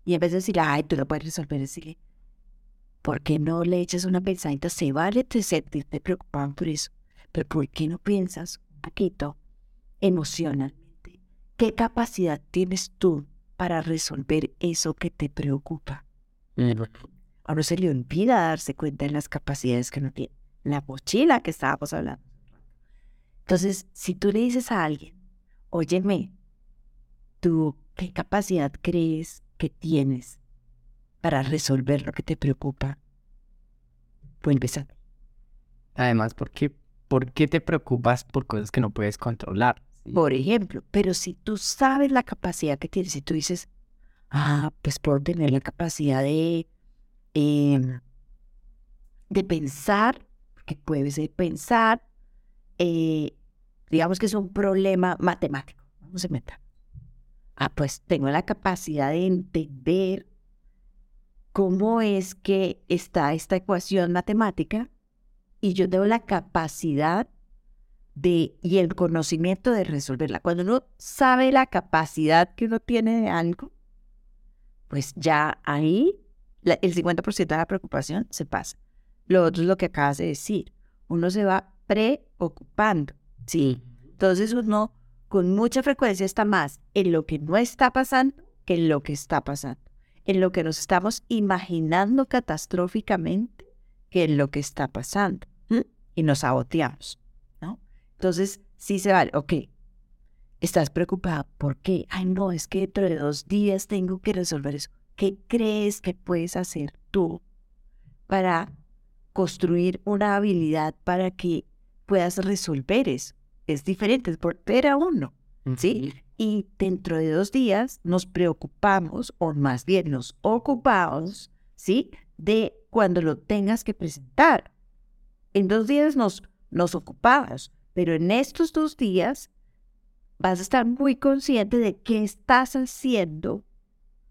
Y en vez de decir, ay, tú lo puedes resolver, decirle, ¿por qué no le echas una pensadita? Se vale te sentirte preocupado por eso, pero ¿por qué no piensas un poquito emocionalmente? ¿Qué capacidad tienes tú para resolver eso que te preocupa? A uno se le olvida darse cuenta de las capacidades que uno tiene. La mochila que estábamos hablando. Entonces, si tú le dices a alguien, óyeme, ¿tú qué capacidad crees que tienes para resolver lo que te preocupa? Vuelves a Además, ¿por qué, ¿por qué te preocupas por cosas que no puedes controlar? ¿sí? por ejemplo, pero si tú sabes la capacidad que tienes y tú dices, ah, pues puedo tener la capacidad de, em, de pensar, que puede ser pensar, eh, digamos que es un problema matemático, vamos a inventar. Ah, pues tengo la capacidad de entender cómo es que está esta ecuación matemática y yo tengo la capacidad de, y el conocimiento de resolverla. Cuando uno sabe la capacidad que uno tiene de algo, pues ya ahí el 50% de la preocupación se pasa. Lo otro es lo que acabas de decir. Uno se va preocupando. Sí. Entonces uno con mucha frecuencia está más en lo que no está pasando que en lo que está pasando. En lo que nos estamos imaginando catastróficamente que en lo que está pasando. Y nos saboteamos. ¿no? Entonces, sí se vale. Ok. Estás preocupado. ¿Por qué? Ay, no, es que dentro de dos días tengo que resolver eso. ¿Qué crees que puedes hacer tú para construir una habilidad para que puedas resolver eso? Es diferente, es volver a uno. ¿sí? Y dentro de dos días nos preocupamos, o más bien nos ocupamos, ¿sí? De cuando lo tengas que presentar. En dos días nos, nos ocupabas, pero en estos dos días vas a estar muy consciente de qué estás haciendo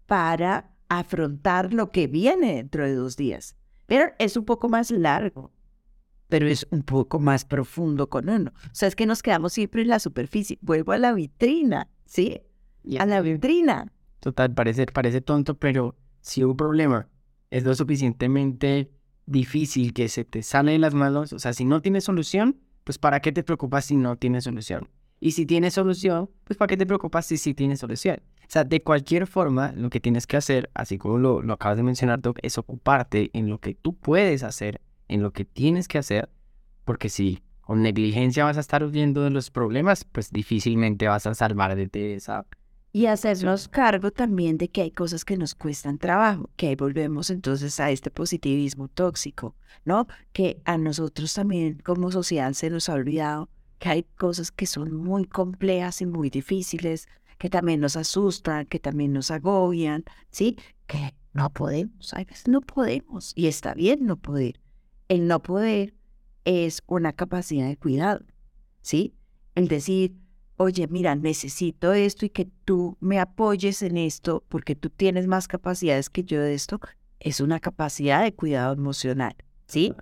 para afrontar lo que viene dentro de dos días. Pero es un poco más largo, pero es un poco más profundo con uno. O sea, es que nos quedamos siempre en la superficie. Vuelvo a la vitrina, ¿sí? A la vitrina. Total, parece, parece tonto, pero si un problema es lo suficientemente difícil que se te sale de las manos, o sea, si no tienes solución, pues ¿para qué te preocupas si no tienes solución? Y si tienes solución, pues ¿para qué te preocupas si sí tienes solución? O sea, de cualquier forma, lo que tienes que hacer, así como lo, lo acabas de mencionar, Doc, es ocuparte en lo que tú puedes hacer, en lo que tienes que hacer, porque si con negligencia vas a estar huyendo de los problemas, pues difícilmente vas a salvar de de esa Y hacernos cargo también de que hay cosas que nos cuestan trabajo, que ahí volvemos entonces a este positivismo tóxico, ¿no? Que a nosotros también como sociedad se nos ha olvidado que hay cosas que son muy complejas y muy difíciles, que también nos asustan, que también nos agobian, ¿sí? Que no podemos, a veces no podemos, y está bien no poder. El no poder es una capacidad de cuidado, ¿sí? El decir, oye, mira, necesito esto y que tú me apoyes en esto porque tú tienes más capacidades que yo de esto, es una capacidad de cuidado emocional, ¿sí?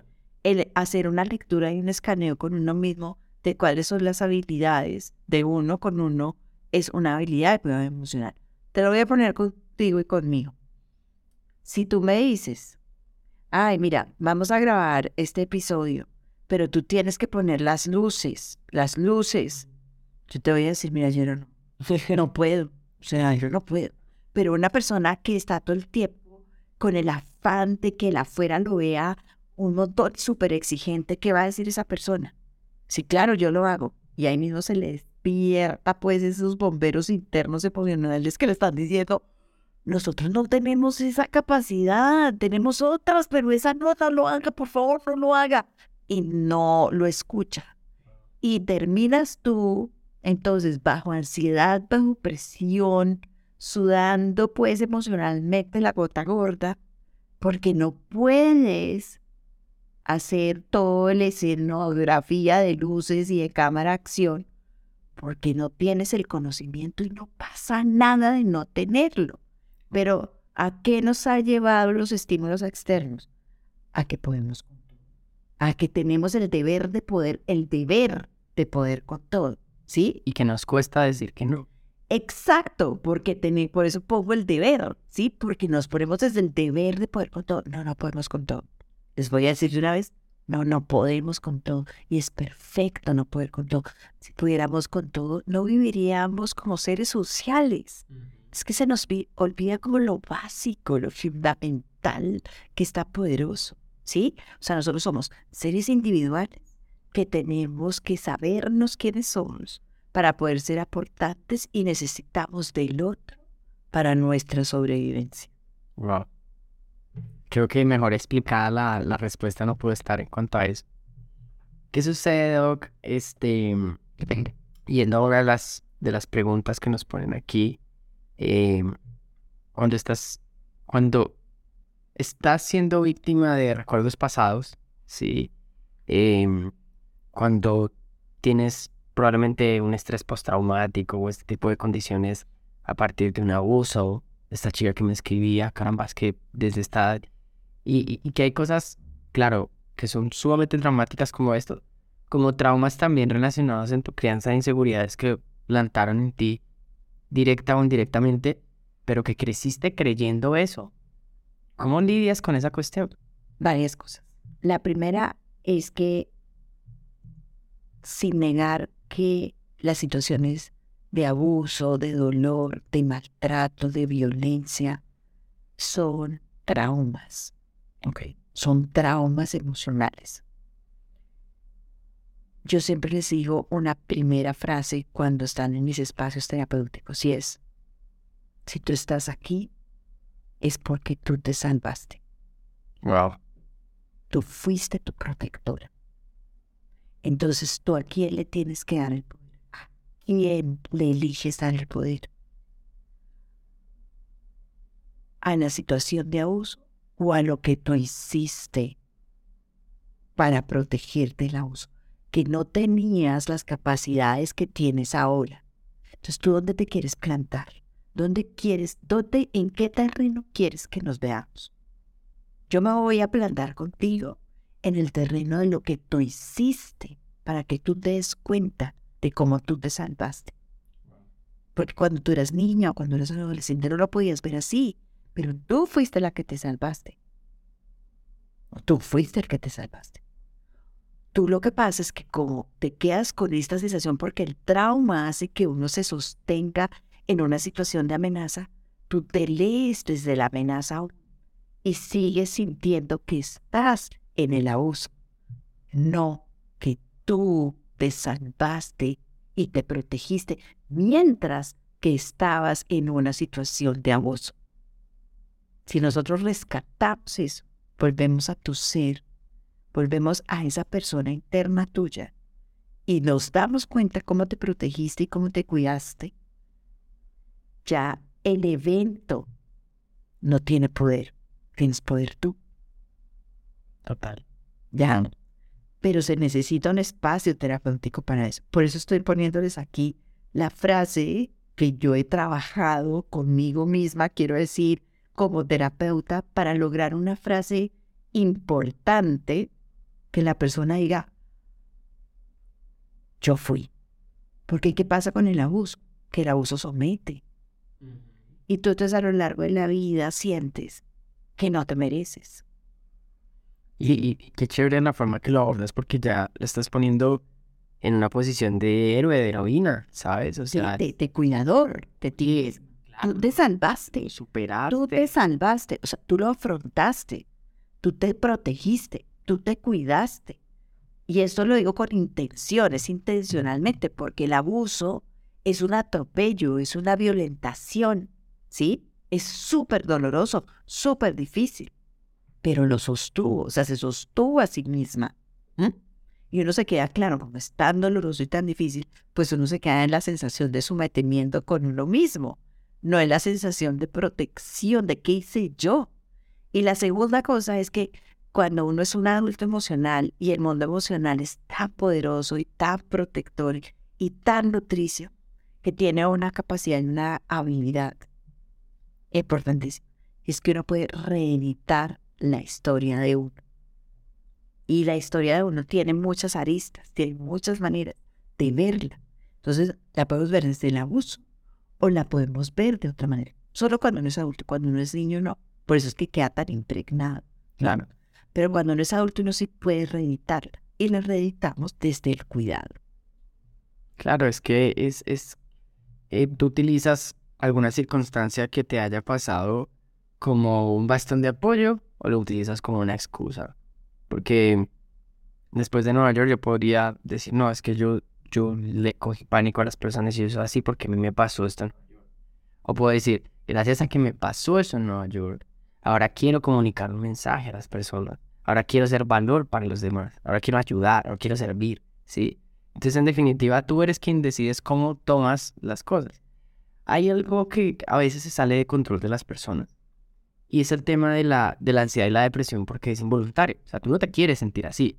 El hacer una lectura y un escaneo con uno mismo de cuáles son las habilidades de uno con uno es una habilidad de cuidado emocional. Te lo voy a poner contigo y conmigo. Si tú me dices, ay, mira, vamos a grabar este episodio, pero tú tienes que poner las luces, las luces. Yo te voy a decir, mira, yo no, *laughs* no puedo. O sea, yo no puedo. Pero una persona que está todo el tiempo con el afán de que el afuera lo vea un montón súper exigente, ¿qué va a decir esa persona? Sí, claro, yo lo hago. Y ahí mismo se le despierta pues esos bomberos internos emocionales que le están diciendo, nosotros no tenemos esa capacidad, tenemos otras, pero esa no, no lo haga, por favor, no lo haga. Y no lo escucha. Y terminas tú, entonces, bajo ansiedad, bajo presión, sudando pues emocionalmente la gota gorda, porque no puedes hacer toda la escenografía de luces y de cámara acción, porque no tienes el conocimiento y no pasa nada de no tenerlo. Pero, ¿a qué nos ha llevado los estímulos externos? A que podemos a que tenemos el deber de poder, el deber de poder con todo, ¿sí? Y que nos cuesta decir que no. Exacto, porque por eso pongo el deber, ¿sí? Porque nos ponemos desde el deber de poder con todo. No, no podemos con todo. Les voy a decir de una vez, no, no podemos con todo. Y es perfecto no poder con todo. Si pudiéramos con todo, no viviríamos como seres sociales. Es que se nos olvida como lo básico, lo fundamental, que está poderoso, ¿sí? O sea, nosotros somos seres individuales que tenemos que sabernos quiénes somos para poder ser aportantes y necesitamos del otro para nuestra sobrevivencia. Wow. Creo que mejor explicada la, la respuesta no puede estar en cuanto a eso. ¿Qué sucede, Doc? Este, *clears throat* yendo ahora a las, de las preguntas que nos ponen aquí, eh, cuando estás, cuando estás siendo víctima de recuerdos pasados, sí, em, cuando tienes probablemente un estrés postraumático o este tipo de condiciones a partir de un abuso. Esta chica que me escribía, caramba, es que desde esta... Y, y, que hay cosas, claro, que son sumamente traumáticas como esto, como traumas también relacionados en tu crianza de inseguridades que plantaron en ti, directa o indirectamente, pero que creciste creyendo eso. ¿Cómo lidias con esa cuestión? Varias cosas. La primera es que, sin negar que las situaciones de abuso, de dolor, de maltrato, de violencia, son traumas. Okay. Son traumas emocionales. Yo siempre les digo una primera frase cuando están en mis espacios terapéuticos y es, si tú estás aquí, es porque tú te salvaste. Wow. Tú fuiste tu protectora. Entonces tú a quién le tienes que dar el poder. ¿A quién le eliges dar el poder? ¿A la situación de abuso o a lo que tú hiciste para protegerte del abuso? Que no tenías las capacidades que tienes ahora. Entonces, ¿tú dónde te quieres plantar? ¿Dónde quieres, dónde, en qué terreno quieres que nos veamos? Yo me voy a plantar contigo en el terreno de lo que tú hiciste para que tú te des cuenta de cómo tú te salvaste. Porque cuando tú eras niña o cuando eras adolescente no lo podías ver así, pero tú fuiste la que te salvaste. Tú fuiste el que te salvaste. Tú lo que pasa es que como te quedas con esta sensación porque el trauma hace que uno se sostenga en una situación de amenaza, tú te lees desde la amenaza y sigues sintiendo que estás en el abuso. No que tú te salvaste y te protegiste mientras que estabas en una situación de abuso. Si nosotros rescatamos eso, volvemos a tu ser, volvemos a esa persona interna tuya y nos damos cuenta cómo te protegiste y cómo te cuidaste, ya el evento no tiene poder, tienes poder tú. Total. Ya. Pero se necesita un espacio terapéutico para eso. Por eso estoy poniéndoles aquí la frase que yo he trabajado conmigo misma, quiero decir, como terapeuta, para lograr una frase importante que la persona diga, yo fui. Porque ¿qué pasa con el abuso? Que el abuso somete. Y tú entonces a lo largo de la vida sientes que no te mereces, y, qué chévere la forma que lo abordas porque ya le estás poniendo en una posición de héroe, de heroína, ¿sabes? O sea, de, cuidador, te tienes. Tú te salvaste. Superaste. Tú te salvaste. O sea, tú lo afrontaste. Tú te protegiste. Tú te cuidaste. Y esto lo digo con intenciones, intencionalmente, porque el abuso es un atropello, es una violentación, ¿sí? Es súper doloroso, súper difícil, pero lo sostuvo, o sea, se sostuvo a sí misma. Y uno se queda, claro, como es tan doloroso y tan difícil, pues uno se queda en la sensación de sometimiento con uno mismo, no en la sensación de protección, de qué hice yo. Y la segunda cosa es que cuando uno es un adulto emocional y el mundo emocional es tan poderoso y tan protector y tan nutricio, que tiene una capacidad y una habilidad importantísima, es que uno puede reeditar la historia de uno. Y la historia de uno tiene muchas aristas, tiene muchas maneras de verla. Entonces, la podemos ver desde el abuso o la podemos ver de otra manera. Solo cuando uno es adulto, cuando uno es niño, no. Por eso es que queda tan impregnado. Claro. Pero cuando uno es adulto, uno sí puede reeditarla. Y la reeditamos desde el cuidado. Claro, es que es, es eh, tú utilizas alguna circunstancia que te haya pasado como un bastón de apoyo o lo utilizas como una excusa. Porque después de Nueva York yo podría decir, no, es que yo, yo le cogí pánico a las personas y eso así porque a mí me pasó esto en Nueva York. O puedo decir, gracias a que me pasó eso en Nueva York, ahora quiero comunicar un mensaje a las personas. Ahora quiero ser valor para los demás. Ahora quiero ayudar, ahora quiero servir, ¿sí? Entonces, en definitiva, tú eres quien decides cómo tomas las cosas. Hay algo que a veces se sale de control de las personas y es el tema de la, de la ansiedad y la depresión porque es involuntario. O sea, tú no te quieres sentir así.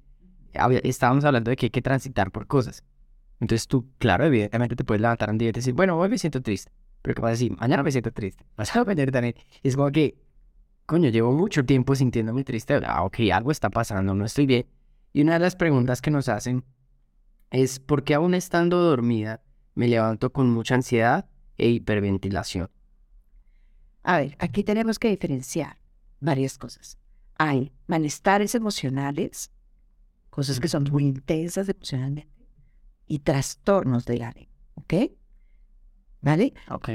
Estábamos hablando de que hay que transitar por cosas. Entonces tú, claro, evidentemente te puedes levantar un día y decir, bueno, hoy me siento triste. Pero ¿qué vas a decir? Mañana me siento triste. *laughs* Vas a venir también. es como que, coño, llevo mucho tiempo sintiéndome triste. Ah, ok, algo está pasando, no estoy bien. Y una de las preguntas que nos hacen es, ¿por qué aún estando dormida me levanto con mucha ansiedad e hiperventilación? A ver, aquí tenemos que diferenciar varias cosas. Hay malestares emocionales, cosas que son muy intensas emocionalmente, y trastornos del ánimo, ¿ok? ¿Vale? Ok.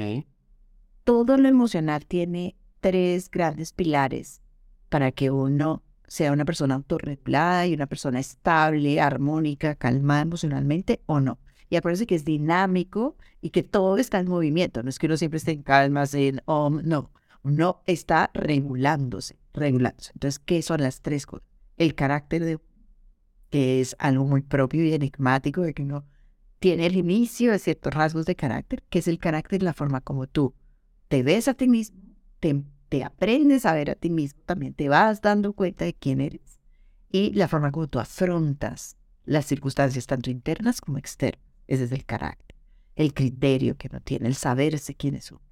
Todo lo emocional tiene tres grandes pilares para que uno sea una persona autorregulada y una persona estable, armónica, calmada emocionalmente o no. Y acuérdense que es dinámico y que todo está en movimiento. No es que uno siempre esté en calma, en om, no. Uno está regulándose, regulándose. Entonces, ¿qué son las tres cosas? El carácter de que es algo muy propio y enigmático de que uno tiene el inicio de ciertos rasgos de carácter, que es el carácter, la forma como tú te ves a ti mismo, te, te aprendes a ver a ti mismo, también te vas dando cuenta de quién eres y la forma como tú afrontas las circunstancias tanto internas como externas. Ese es el carácter, el criterio que uno tiene, el saberse quién es uno.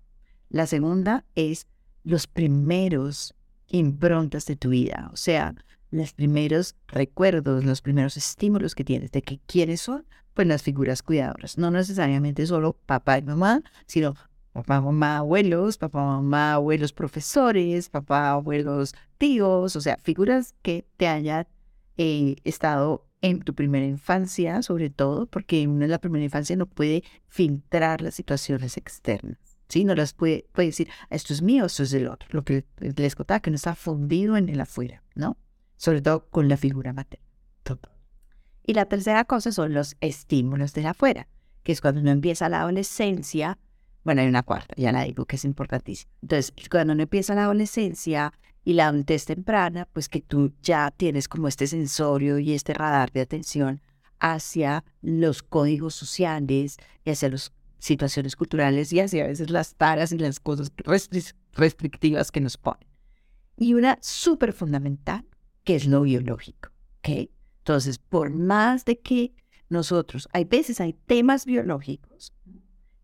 La segunda es los primeros improntas de tu vida, o sea, los primeros recuerdos, los primeros estímulos que tienes de que quiénes son, pues las figuras cuidadoras. No necesariamente solo papá y mamá, sino papá, mamá, abuelos, papá, mamá, abuelos, profesores, papá, abuelos, tíos, o sea, figuras que te hayan eh, estado en tu primera infancia, sobre todo, porque en la primera infancia no puede filtrar las situaciones externas. ¿sí? No las puede, puede decir, esto es mío, esto es del otro. Lo que les contaba, que no está fundido en el afuera, ¿no? Sobre todo con la figura materna. Y la tercera cosa son los estímulos de afuera, que es cuando uno empieza la adolescencia. Bueno, hay una cuarta, ya la digo, que es importantísima. Entonces, cuando uno empieza la adolescencia, y la adultez temprana, pues que tú ya tienes como este sensorio y este radar de atención hacia los códigos sociales y hacia las situaciones culturales y hacia a veces las taras y las cosas restrictivas que nos ponen. Y una súper fundamental, que es lo biológico, ¿ok? Entonces, por más de que nosotros, hay veces hay temas biológicos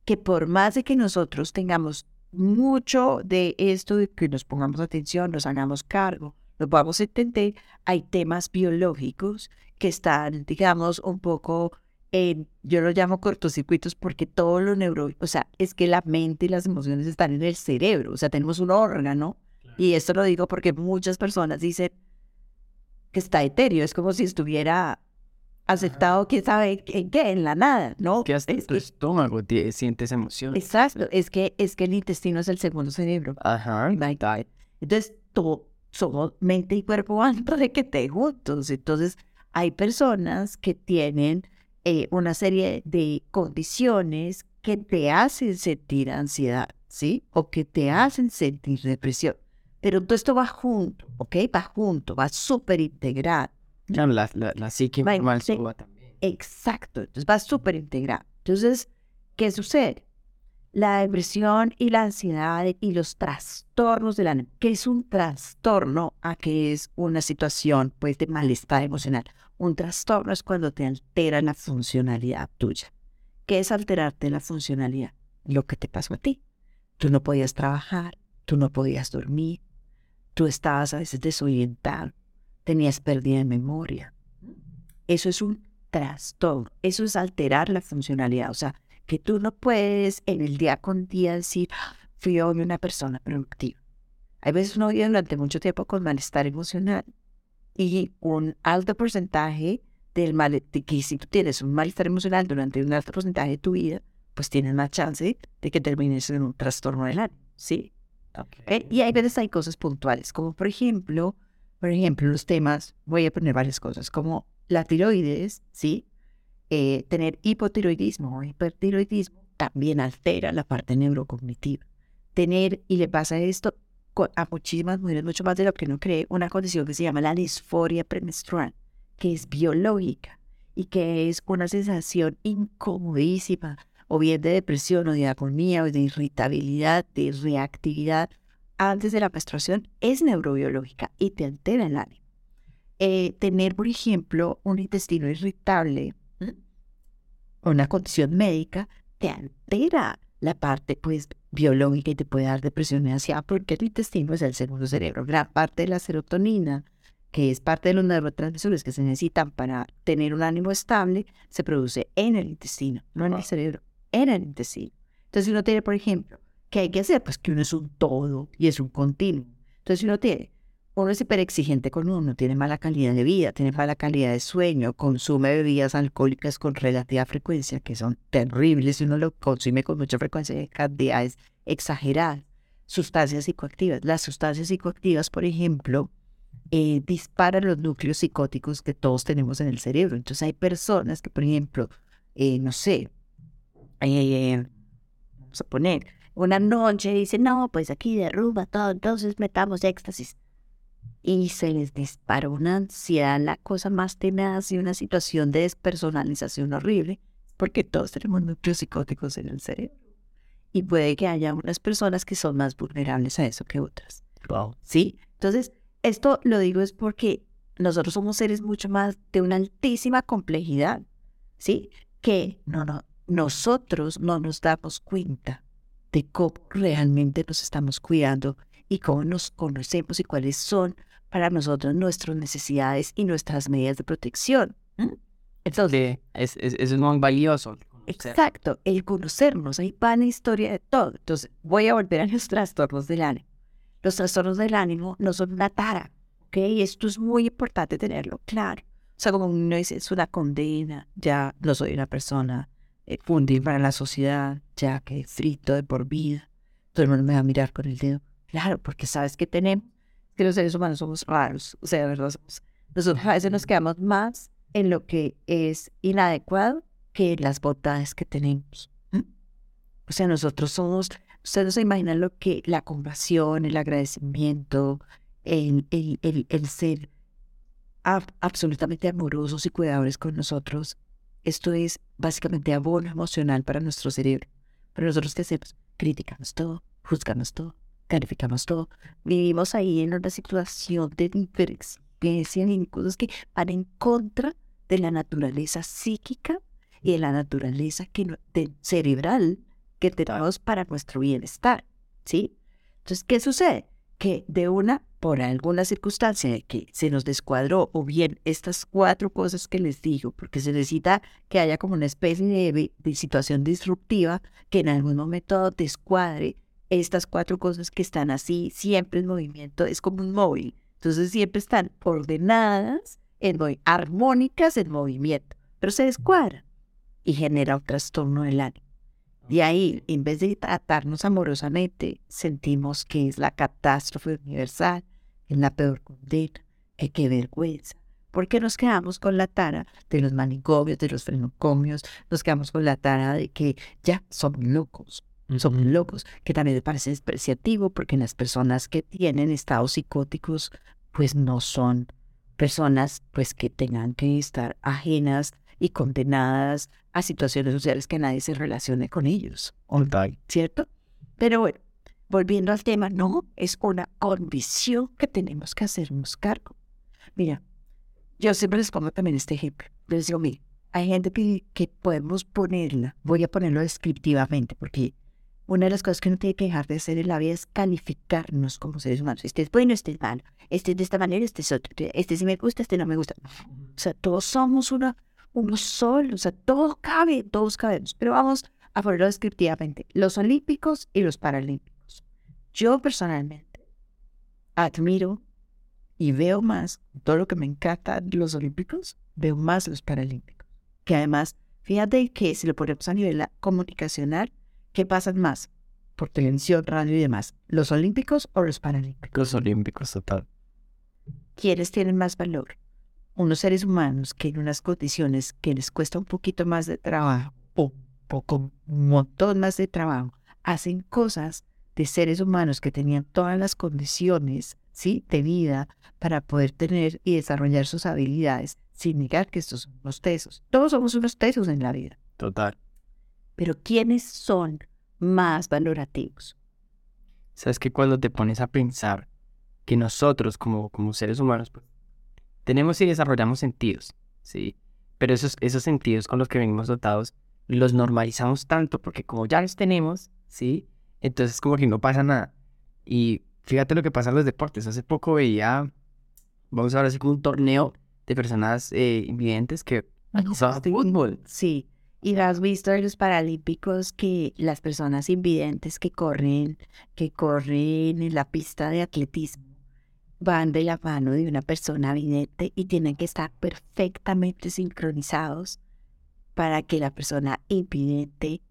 que por más de que nosotros tengamos mucho de esto de que nos pongamos atención, nos hagamos cargo, nos vamos a entender, hay temas biológicos que están, digamos, un poco en, yo lo llamo cortocircuitos porque todo lo neuro, o sea, es que la mente y las emociones están en el cerebro, o sea, tenemos un órgano, y esto lo digo porque muchas personas dicen que está etéreo, es como si estuviera aceptado, quién sabe en qué, en la nada, ¿no? Que hasta Es tu que- estómago sientes emoción. exacto, es que, es que el intestino es el segundo cerebro. Ajá. Entonces, todo, somos mente y cuerpo *laughs* antes de que te juntos. Entonces, hay personas que tienen eh, una serie de condiciones que te hacen sentir ansiedad, ¿sí? O que te hacen sentir depresión. Pero todo esto va junto, ¿ok? Va junto, va súper integrado. La, la, la psique Va, suba también. Exacto, entonces va súper integrado. Entonces, ¿qué sucede? La depresión y la ansiedad y los trastornos del ánimo, que es un trastorno a que es una situación pues de malestar emocional. Un trastorno es cuando te altera la funcionalidad tuya. ¿Qué es alterarte la funcionalidad? Lo que te pasó a ti. Tú no podías trabajar, tú no podías dormir, tú estabas a veces desorientado, tenías pérdida de memoria. Eso es un trastorno, eso es alterar la funcionalidad, o sea, que tú no puedes en el día con día decir, "Ah, fui hoy una persona productiva. Hay veces uno vive durante mucho tiempo con malestar emocional y un alto porcentaje del mal, que si tú tienes un malestar emocional durante un alto porcentaje de tu vida, pues tienes más chance de que termines en un trastorno del ánimo, ¿sí? ¿Ok? Y hay veces hay cosas puntuales, como por ejemplo, por ejemplo, los temas, voy a poner varias cosas, como la tiroides, ¿sí? Eh, tener hipotiroidismo o hipertiroidismo también altera la parte neurocognitiva. Tener, y le pasa esto a muchísimas mujeres, mucho más de lo que uno cree, una condición que se llama la disforia premenstrual, que es biológica y que es una sensación incomodísima, o bien de depresión o de agonía o de irritabilidad, de reactividad antes de la menstruación, es neurobiológica y te altera el ánimo. Eh, tener, por ejemplo, un intestino irritable, ¿m? una condición médica, te altera la parte pues biológica y te puede dar depresión y ansiedad porque el intestino es el segundo cerebro. Gran parte de la serotonina, que es parte de los neurotransmisores que se necesitan para tener un ánimo estable, se produce en el intestino, no en el cerebro, en el intestino. Entonces, uno tiene, por ejemplo, ¿qué hay que hacer? Pues que uno es un todo y es un continuo. Entonces, uno tiene, uno es hiperexigente con uno, tiene mala calidad de vida, tiene mala calidad de sueño, consume bebidas alcohólicas con relativa frecuencia, que son terribles si uno lo consume con mucha frecuencia en cantidades exageradas. Sustancias psicoactivas. Las sustancias psicoactivas, por ejemplo, eh, disparan los núcleos psicóticos que todos tenemos en el cerebro. Entonces hay personas que, por ejemplo, eh, no sé, eh, vamos a poner, una noche dicen, no, pues aquí derrumba todo, entonces metamos éxtasis. Y se les dispara una ansiedad, la cosa más tenaz y una situación de despersonalización horrible, porque todos tenemos núcleos psicóticos en el cerebro. Y puede que haya unas personas que son más vulnerables a eso que otras. Wow. ¿Sí? Entonces, esto lo digo es porque nosotros somos seres mucho más de una altísima complejidad, ¿sí? Que no, no, nosotros no nos damos cuenta de cómo realmente nos estamos cuidando y cómo nos conocemos y cuáles son para nosotros nuestras necesidades y nuestras medidas de protección. Entonces, es, es, es muy valioso. Exacto, el conocernos, ahí va la historia de todo. Entonces, voy a volver a los trastornos del ánimo. Los trastornos del ánimo no son una tara, ¿ok? Esto es muy importante tenerlo claro. O sea, como uno dice, es una condena, ya no soy una persona eh, fundir para la sociedad, ya que frito de por vida. Todo el mundo me va a mirar con el dedo. Claro, porque sabes que tenemos, que los seres humanos somos raros, o sea, de verdad somos. Nosotros a veces nos quedamos más en lo que es inadecuado que las bondades que tenemos. O sea, nosotros somos, ustedes no se imaginan lo que la compasión, el agradecimiento, el, el, el, el ser ab- absolutamente amorosos y cuidadores con nosotros. Esto es básicamente abono emocional para nuestro cerebro. Pero nosotros qué hacemos? Criticamos todo, juzgamos todo, calificamos todo. Vivimos ahí en una situación de hiperexigencia en cosas que van en contra de la naturaleza psíquica y de la naturaleza que, de- cerebral que tenemos para nuestro bienestar, ¿sí? Entonces, ¿qué sucede? Que de una, por alguna circunstancia que se nos descuadró, o bien estas cuatro cosas que les digo, porque se necesita que haya como una especie de, de- situación disruptiva que en algún momento descuadre estas cuatro cosas que están así, siempre en movimiento, es como un móvil. Entonces siempre están ordenadas, en armónicas en movimiento. pero se descuadra y genera un trastorno del ánimo. Y ahí, en vez de tratarnos amorosamente, sentimos que es la catástrofe universal, es la peor condena, eh, qué vergüenza. Porque nos quedamos con la tara de los manicomios, de los frenocomios, nos quedamos con la tara de que ya somos locos, somos locos, que también me parece despreciativo porque las personas que tienen estados psicóticos, pues no son personas pues que tengan que estar ajenas y condenadas a situaciones sociales que nadie se relacione con ellos. ¿Cierto? Pero bueno, volviendo al tema, no, es una condición que tenemos que hacernos cargo. Mira, yo siempre les pongo también este ejemplo. Les digo, mira, hay gente que, que podemos ponerla, voy a ponerlo descriptivamente, porque una de las cosas que uno tiene que dejar de hacer en la vida es calificarnos como seres humanos. Este es bueno, este es malo, este es de esta manera, este es otro, este sí me gusta, este no me gusta. O sea, todos somos una, uno solo, o sea, todo cabe, todos cabemos. Pero vamos a ponerlo descriptivamente. Los olímpicos y los paralímpicos. Yo personalmente admiro y veo más, todo lo que me encanta de los olímpicos, veo más los paralímpicos. Que además, fíjate que si lo ponemos a nivel comunicacional, ¿Qué pasan más? Por televisión, radio y demás. ¿Los olímpicos o los paralímpicos? Los olímpicos, total. ¿Quiénes tienen más valor? Unos seres humanos que en unas condiciones que les cuesta un poquito más de trabajo, o poco, un montón más de trabajo, hacen cosas de seres humanos que tenían todas las condiciones ¿sí? de vida para poder tener y desarrollar sus habilidades, sin negar que estos son unos tesos. Todos somos unos tesos en la vida. Total. Pero ¿quiénes son más valorativos? Sabes que cuando te pones a pensar que nosotros como, como seres humanos pues, tenemos y desarrollamos sentidos, ¿sí? Pero esos, esos sentidos con los que venimos dotados los normalizamos tanto porque como ya los tenemos, ¿sí? Entonces como que no pasa nada. Y fíjate lo que pasa en los deportes. Hace poco veía, vamos a ver así como un torneo de personas eh, invidentes que jugaban fútbol. Sí. Y has visto en los Paralímpicos que las personas invidentes que corren, que corren en la pista de atletismo, van de la mano de una persona vidente y tienen que estar perfectamente sincronizados para que la persona invidente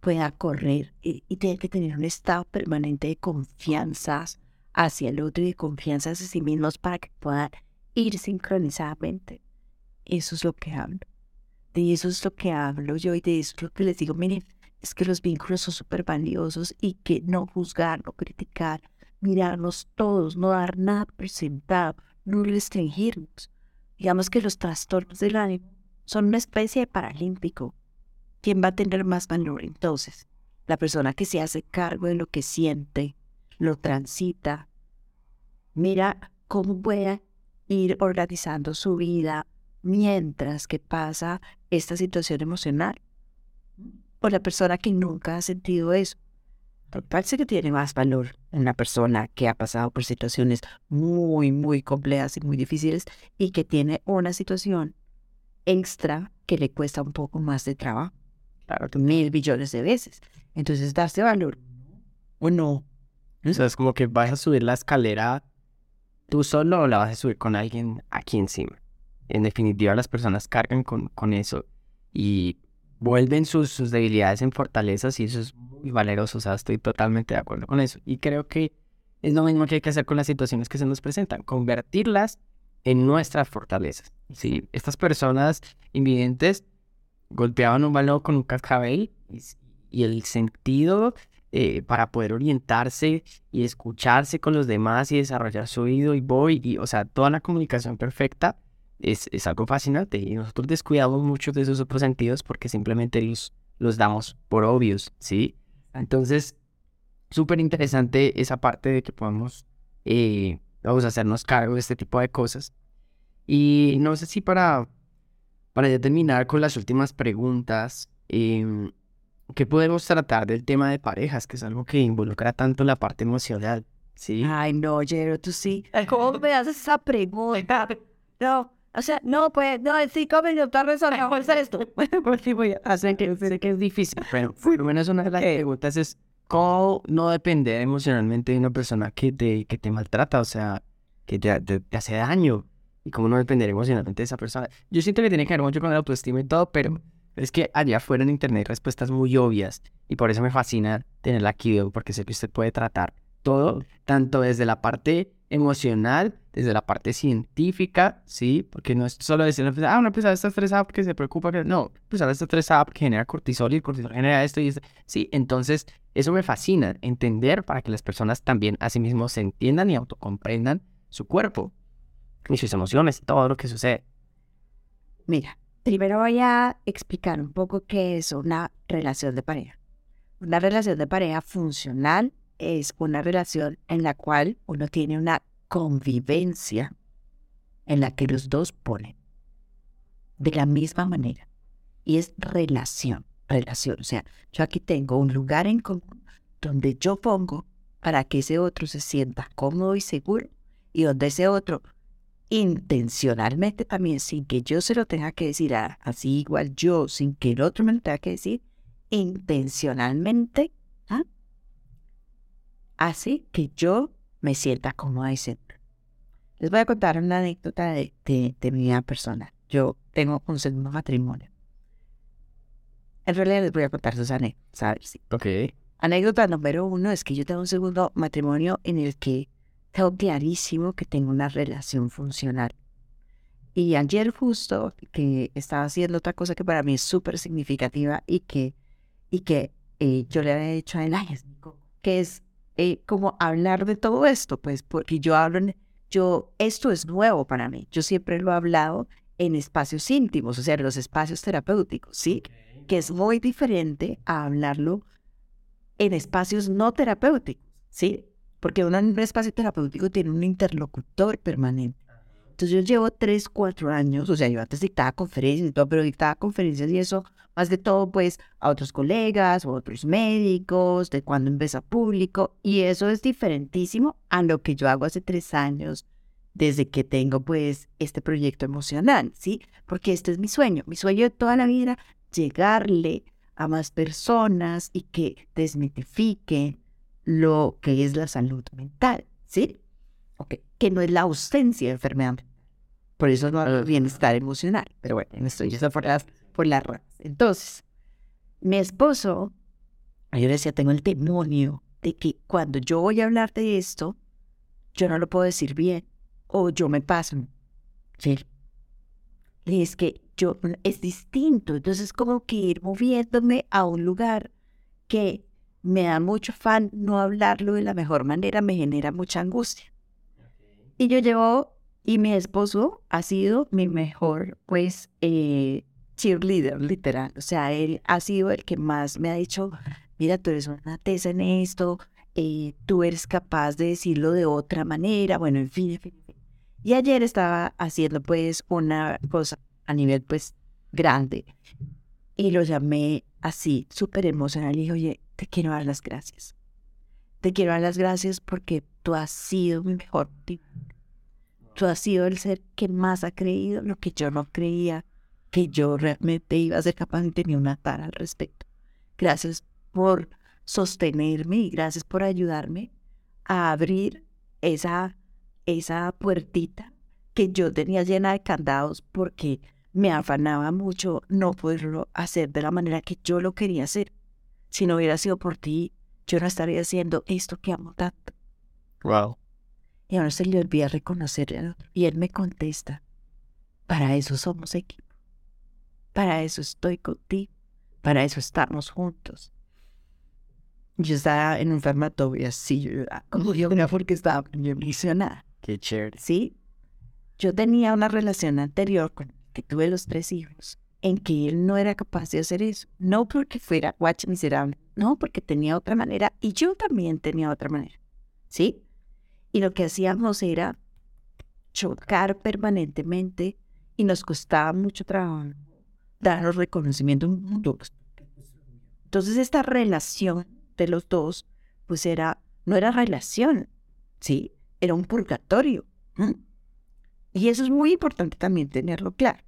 pueda correr y, y tienen que tener un estado permanente de confianza hacia el otro y de confianza hacia sí mismos para que puedan ir sincronizadamente. Eso es lo que hablo. De eso es lo que hablo yo y de eso es lo que les digo, miren, es que los vínculos son súper valiosos y que no juzgar, no criticar, mirarnos todos, no dar nada presentado, no restringirnos. Digamos que los trastornos del ánimo son una especie de paralímpico. ¿Quién va a tener más valor entonces? La persona que se hace cargo de lo que siente, lo transita, mira cómo puede ir organizando su vida, mientras que pasa esta situación emocional. O la persona que nunca ha sentido eso. Parece que tiene más valor una persona que ha pasado por situaciones muy, muy complejas y muy difíciles y que tiene una situación extra que le cuesta un poco más de trabajo. Claro, mil billones de veces. Entonces, darse valor. O no. O sea, es como que vas a subir la escalera tú solo o la vas a subir con alguien aquí encima en definitiva las personas cargan con, con eso y vuelven sus, sus, debilidades en fortalezas y eso es muy valeroso, o sea, estoy totalmente de acuerdo con eso. Y creo que es lo mismo que hay que hacer con las situaciones que se nos presentan, convertirlas en nuestras fortalezas. Sí, estas personas invidentes golpeaban un balón con un cascabel y, y el sentido eh, para poder orientarse y escucharse con los demás y desarrollar su oído y voy, y, o sea, toda la comunicación perfecta es, algo fascinante y nosotros descuidamos mucho de esos otros sentidos porque simplemente los, los damos por obvios, ¿sí? Entonces, súper interesante esa parte de que podemos, eh, vamos a hacernos cargo de este tipo de cosas. Y no sé si para, para ya terminar con las últimas preguntas, eh, ¿qué podemos tratar del tema de parejas, que es algo que involucra tanto la parte emocional? ¿sí? Ay, no, Jero, tú sí. *laughs* ¿Cómo me haces esa pregunta? *laughs* No, o sea, no, pues, no, en cinco minutos resolvemos esto. pues sí, voy a hacer que, sé que es difícil, pero lo menos una de las preguntas es cómo no depender emocionalmente de una persona que te, que te maltrata, o sea, que te, te, hace daño. y cómo no depender emocionalmente de esa persona. Yo siento que tiene que ver mucho con la autoestima y todo, pero es que allá afuera en internet hay respuestas muy obvias y por eso me fascina tenerla aquí, porque sé que usted puede tratar todo, tanto desde la parte emocional, desde la parte científica, ¿sí? Porque no es solo decir, ah, una persona está estresada porque se preocupa, no, pues ahora está estresada porque genera cortisol y el cortisol genera esto y esto. Sí, entonces eso me fascina, entender para que las personas también a sí mismos se entiendan y autocomprendan su cuerpo y sus emociones todo lo que sucede. Mira, primero voy a explicar un poco qué es una relación de pareja. Una relación de pareja funcional es una relación en la cual uno tiene una convivencia en la que los dos ponen de la misma manera. Y es relación, relación. O sea, yo aquí tengo un lugar en donde yo pongo para que ese otro se sienta cómodo y seguro y donde ese otro intencionalmente también, sin que yo se lo tenga que decir, así igual yo, sin que el otro me lo tenga que decir, intencionalmente. Hace que yo me sienta cómoda y segura. Les voy a contar una anécdota de, de, mi vida personal. Yo tengo un segundo matrimonio. En realidad les voy a contar sus anécdotas, ¿sabes? Ok. Anécdota número uno es que yo tengo un segundo matrimonio en el que tengo clarísimo que tengo una relación funcional. Y ayer justo que estaba haciendo otra cosa que para mí es súper significativa y que, y que eh, yo le había dicho a él, que es eh, como hablar de todo esto, pues porque yo hablo, en, yo, esto es nuevo para mí, yo siempre lo he hablado en espacios íntimos, o sea, en los espacios terapéuticos, ¿sí? Que es muy diferente a hablarlo en espacios no terapéuticos, ¿sí? porque un espacio terapéutico tiene un interlocutor permanente. Entonces yo llevo tres, cuatro años, o sea, yo antes dictaba conferencias y todo, pero dictaba conferencias y eso, más de todo, pues, a otros colegas o otros médicos, de cuando empieza público, y eso es diferentísimo a lo que yo hago hace tres años, desde que tengo, pues, este proyecto emocional, ¿sí? Porque este es mi sueño, mi sueño de toda la vida, llegarle a más personas y que desmitifiquen lo que es la salud mental, ¿sí? Okay. Que no es la ausencia de enfermedad Por eso no hay bienestar emocional. Pero bueno, esto ya está por las, por las ramas. Entonces, mi esposo, yo decía, tengo el demonio de que cuando yo voy a hablar de esto, yo no lo puedo decir bien o yo me paso. ¿sí? Y es que yo, es distinto. Entonces, como que ir moviéndome a un lugar que me da mucho afán no hablarlo de la mejor manera, me genera mucha angustia. Y yo llevo, y mi esposo ha sido mi mejor, pues, eh, cheerleader, literal. O sea, él ha sido el que más me ha dicho, mira, tú eres una tesa en esto, eh, tú eres capaz de decirlo de otra manera, bueno, en fin, en fin. Y ayer estaba haciendo, pues, una cosa a nivel, pues, grande. Y lo llamé así, súper emocional. Y dije, oye, te quiero dar las gracias. Te quiero dar las gracias porque tú has sido mi mejor tipo. Tú has sido el ser que más ha creído lo que yo no creía que yo realmente iba a ser capaz de tener una tara al respecto. Gracias por sostenerme y gracias por ayudarme a abrir esa, esa puertita que yo tenía llena de candados porque me afanaba mucho no poderlo hacer de la manera que yo lo quería hacer. Si no hubiera sido por ti, yo no estaría haciendo esto que amo tanto. Wow. Y ahora se le olvida reconocerlo. Y él me contesta, para eso somos equipo. Para eso estoy contigo. Para eso estamos juntos. Yo estaba en un y así, yo como yo porque estaba emocionada. Qué chévere. Sí. Yo tenía una relación anterior con que tuve los tres hijos en que él no era capaz de hacer eso. No porque fuera guacho miserable, no, porque tenía otra manera y yo también tenía otra manera. ¿Sí? Y lo que hacíamos era chocar permanentemente y nos costaba mucho trabajo darnos reconocimiento Entonces esta relación de los dos, pues era, no era relación, ¿sí? Era un purgatorio. Y eso es muy importante también tenerlo claro.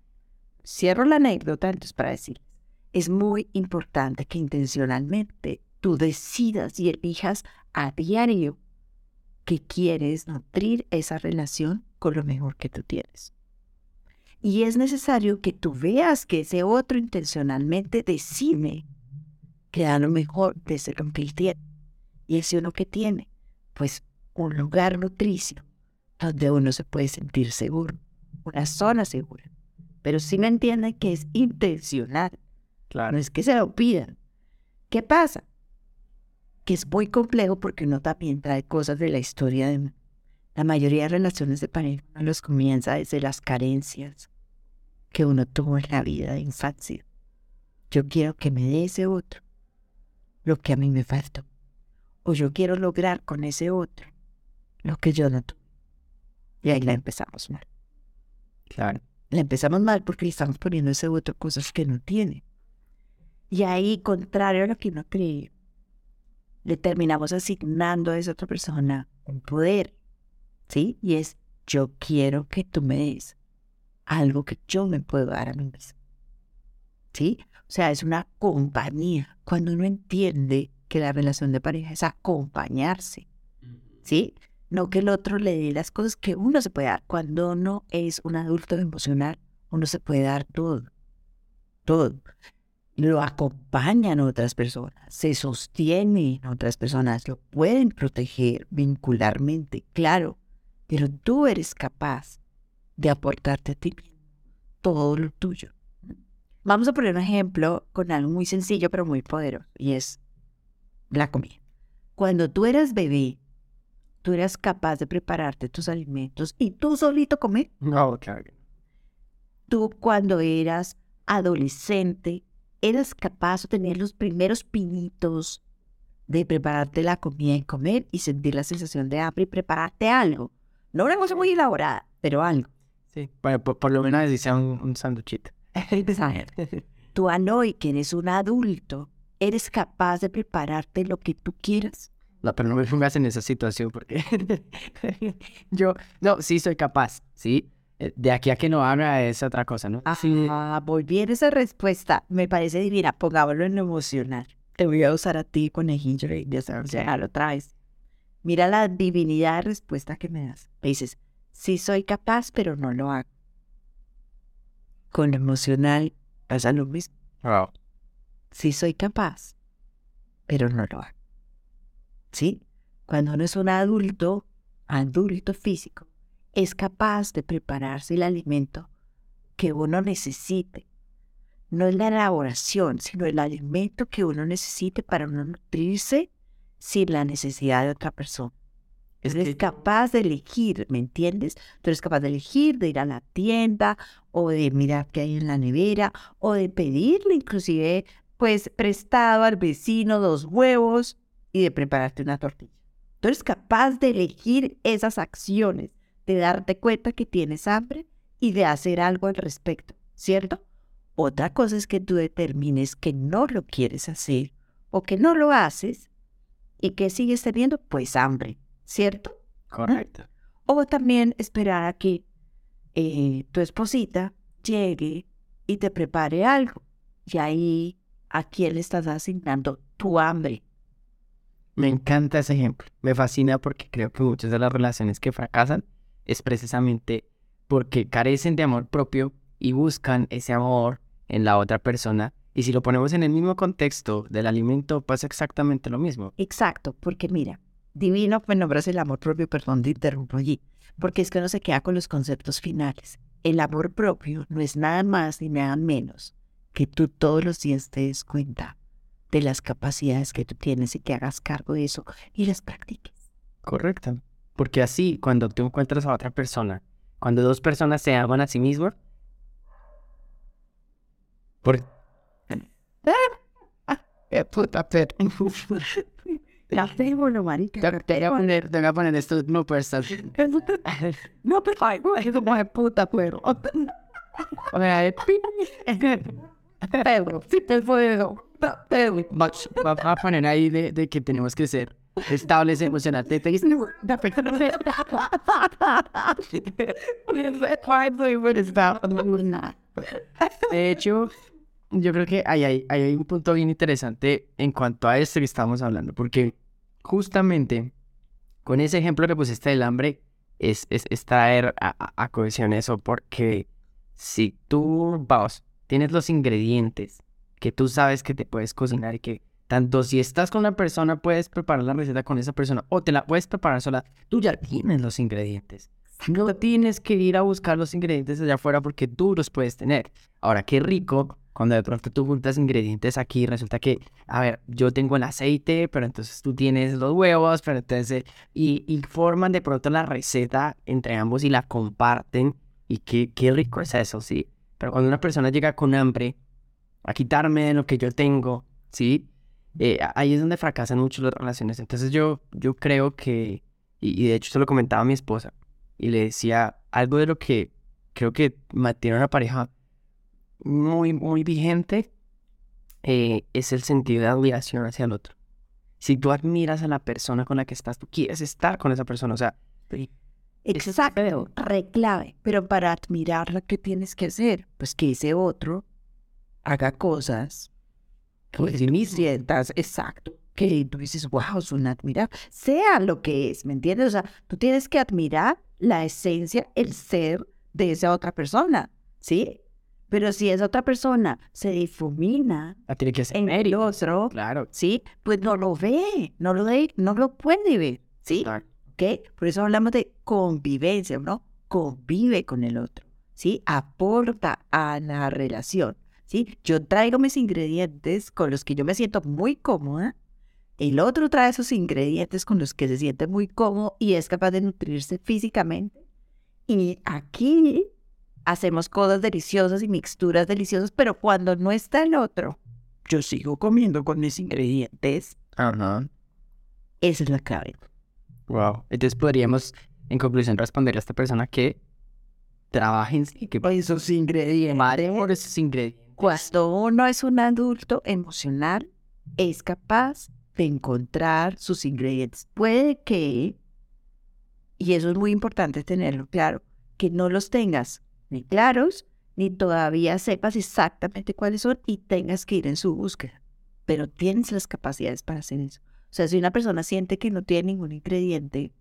Cierro la anécdota entonces para decir, es muy importante que intencionalmente tú decidas y elijas a diario que quieres nutrir esa relación con lo mejor que tú tienes. Y es necesario que tú veas que ese otro intencionalmente decide que da lo mejor de ese lo que él tiene. Y ese uno que tiene, pues un lugar nutricio donde uno se puede sentir seguro, una zona segura. Pero si me entienden que es intencional, Claro. no es que se lo pidan. ¿Qué pasa? Que es muy complejo porque uno también trae cosas de la historia de la mayoría de relaciones de pareja. Uno los comienza desde las carencias que uno tuvo en la vida de infancia. Yo quiero que me dé ese otro lo que a mí me faltó. O yo quiero lograr con ese otro lo que yo no tuve. Y ahí la empezamos mal. Claro. La empezamos mal porque le estamos poniendo a ese otro cosas que no tiene. Y ahí, contrario a lo que uno cree, le terminamos asignando a esa otra persona un poder, ¿sí? Y es, yo quiero que tú me des algo que yo me puedo dar a mí mismo, ¿sí? O sea, es una compañía. Cuando uno entiende que la relación de pareja es acompañarse, ¿sí? No que el otro le dé las cosas que uno se puede dar. Cuando uno es un adulto emocional, uno se puede dar todo, todo lo acompañan otras personas, se sostienen otras personas, lo pueden proteger vincularmente, claro, pero tú eres capaz de aportarte a ti mismo todo lo tuyo. Vamos a poner un ejemplo con algo muy sencillo pero muy poderoso y es la comida. Cuando tú eras bebé, tú eras capaz de prepararte tus alimentos y tú solito comer. No, claro. Tú cuando eras adolescente, eras capaz de tener los primeros pinitos de prepararte la comida y comer y sentir la sensación de hambre y prepararte algo. No una cosa muy elaborada, pero algo. Sí. Bueno, por, por lo menos así sea un, un sanduchito. Tú, Anoy, que eres un adulto, eres capaz de prepararte lo que tú quieras. No, pero no me pongas en esa situación porque *laughs* yo, no, sí soy capaz, ¿sí? Eh, De aquí a que no haga es otra cosa, ¿no? Ah, volviendo a esa respuesta, me parece divina. Pongámoslo en lo emocional. Te voy a usar a ti, conejillo, y ya sabes, ya lo traes. Mira la divinidad de respuesta que me das. Me dices, sí soy capaz, pero no lo hago. Con lo emocional pasa lo mismo. Wow. Sí soy capaz, pero no lo hago. ¿Sí? Cuando uno es un adulto, adulto físico, es capaz de prepararse el alimento que uno necesite. No es la elaboración, sino el alimento que uno necesite para uno nutrirse sin la necesidad de otra persona. Es Eres que- capaz de elegir, ¿me entiendes? Tú eres capaz de elegir, de ir a la tienda o de mirar qué hay en la nevera o de pedirle inclusive, pues, prestado al vecino dos huevos y de prepararte una tortilla. Tú eres capaz de elegir esas acciones, de darte cuenta que tienes hambre y de hacer algo al respecto, ¿cierto? Otra cosa es que tú determines que no lo quieres hacer o que no lo haces y que sigues teniendo, pues, hambre, ¿cierto? Correcto. O también esperar a que eh, tu esposita llegue y te prepare algo. Y ahí, ¿a quién le estás asignando tu hambre? Me encanta ese ejemplo. Me fascina porque creo que muchas de las relaciones que fracasan es precisamente porque carecen de amor propio y buscan ese amor en la otra persona. Y si lo ponemos en el mismo contexto del alimento, pasa exactamente lo mismo. Exacto, porque mira, divino me nombras el amor propio, perdón, te interrumpo allí, porque es que uno se queda con los conceptos finales. El amor propio no es nada más ni nada menos que tú todos los días te des cuenta de las capacidades que tú tienes y que hagas cargo de eso y las practiques. Correcto. Porque así, cuando tú encuentras a otra persona, cuando dos personas se aman a sí mismas, por... La tengo, no, marica. Te, te voy a poner, te voy a poner estos bloopers. así. No, pero ay, güey, es puta, pero... O sea, Pero, si te puedo. Pero, Vamos a poner ahí de, de que tenemos que ser estables emocionalmente. *laughs* De hecho, yo creo que ahí hay, hay un punto bien interesante en cuanto a esto que estamos hablando, porque justamente con ese ejemplo que pusiste del hambre es, es, es traer a, a- a cohesión eso, porque si tú, vamos, tienes los ingredientes que tú sabes que te puedes cocinar y que tanto si estás con una persona puedes preparar la receta con esa persona o te la puedes preparar sola, tú ya tienes los ingredientes. No tienes que ir a buscar los ingredientes allá afuera porque tú los puedes tener. Ahora, qué rico cuando de pronto tú juntas ingredientes aquí, resulta que, a ver, yo tengo el aceite, pero entonces tú tienes los huevos, pero entonces, y, y forman de pronto la receta entre ambos y la comparten. Y qué, qué rico es eso, ¿sí? Pero cuando una persona llega con hambre a quitarme de lo que yo tengo, ¿sí? Eh, ahí es donde fracasan mucho las relaciones. Entonces yo, yo creo que, y, y de hecho se lo comentaba a mi esposa, y le decía algo de lo que creo que mantiene una pareja muy, muy vigente, eh, es el sentido de admiración hacia el otro. Si tú admiras a la persona con la que estás, tú quieres estar con esa persona, o sea... Exacto, reclave. Pero para admirarla, ¿qué tienes que hacer? Pues que ese otro haga cosas que si sientas, exacto, que tú dices, wow, son admirables, sea lo que es, ¿me entiendes? O sea, tú tienes que admirar la esencia, el ser de esa otra persona, ¿sí? Pero si esa otra persona se difumina ah, tiene que ser en el otro, claro. ¿sí? Pues no lo ve, no lo ve, no lo puede ver, ¿sí? ¿Ok? Por eso hablamos de convivencia, ¿no? Convive con el otro, ¿sí? Aporta a la relación, ¿sí? Yo traigo mis ingredientes con los que yo me siento muy cómoda, el otro trae esos ingredientes con los que se siente muy cómodo y es capaz de nutrirse físicamente. Y aquí hacemos cosas deliciosas y mixturas deliciosas, pero cuando no está el otro, yo sigo comiendo con mis ingredientes. Ajá. Esa es la clave. Wow. Entonces podríamos, en conclusión, responder a esta persona que trabajen y que esos ingredientes. Por esos ingredientes. Cuando uno es un adulto emocional, es capaz de encontrar sus ingredientes. Puede que, y eso es muy importante tenerlo claro, que no los tengas ni claros, ni todavía sepas exactamente cuáles son y tengas que ir en su búsqueda. Pero tienes las capacidades para hacer eso. O sea, si una persona siente que no tiene ningún ingrediente,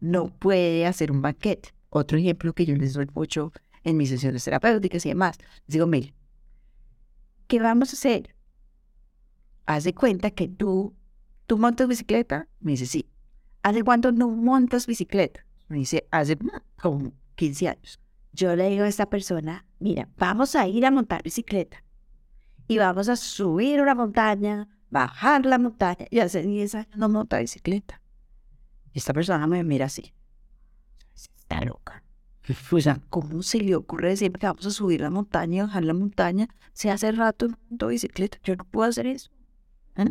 no puede hacer un banquete. Otro ejemplo que yo les doy mucho en mis sesiones terapéuticas y demás. Les digo, mire, ¿qué vamos a hacer? Haz de cuenta que tú, tú montas bicicleta. Me dice, sí. ¿Hace cuánto no montas bicicleta? Me dice, hace como 15 años yo le digo a esta persona, mira, vamos a ir a montar bicicleta y vamos a subir una montaña, bajar la montaña y hace 10 años no monta bicicleta. Y esta persona me mira así. Está loca. O sea, ¿cómo se le ocurre decirme que vamos a subir la montaña bajar la montaña si hace rato no monto bicicleta? Yo no puedo hacer eso. ¿Ah?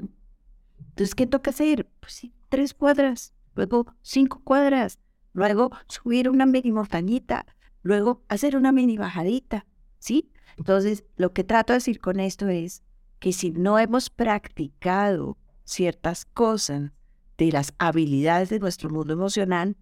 Entonces, ¿qué toca hacer? Pues sí, tres cuadras, luego cinco cuadras, luego subir una mini montañita, luego hacer una mini bajadita, ¿sí? Entonces, lo que trato de decir con esto es que si no hemos practicado ciertas cosas de las habilidades de nuestro mundo emocional,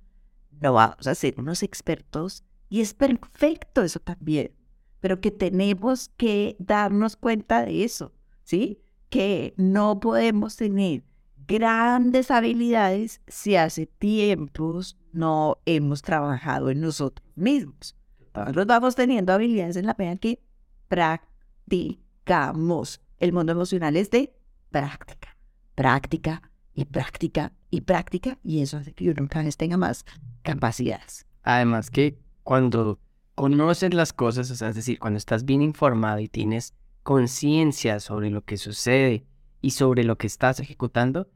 no vamos a ser unos expertos y es perfecto eso también, pero que tenemos que darnos cuenta de eso, ¿sí? Que no podemos tener grandes habilidades si hace tiempos no hemos trabajado en nosotros mismos. Nosotros vamos teniendo habilidades en la medida que practicamos. El mundo emocional es de práctica, práctica y práctica y práctica, y eso hace que uno cada vez tenga más capacidades. Además que cuando conoces las cosas, es decir, cuando estás bien informado y tienes conciencia sobre lo que sucede y sobre lo que estás ejecutando,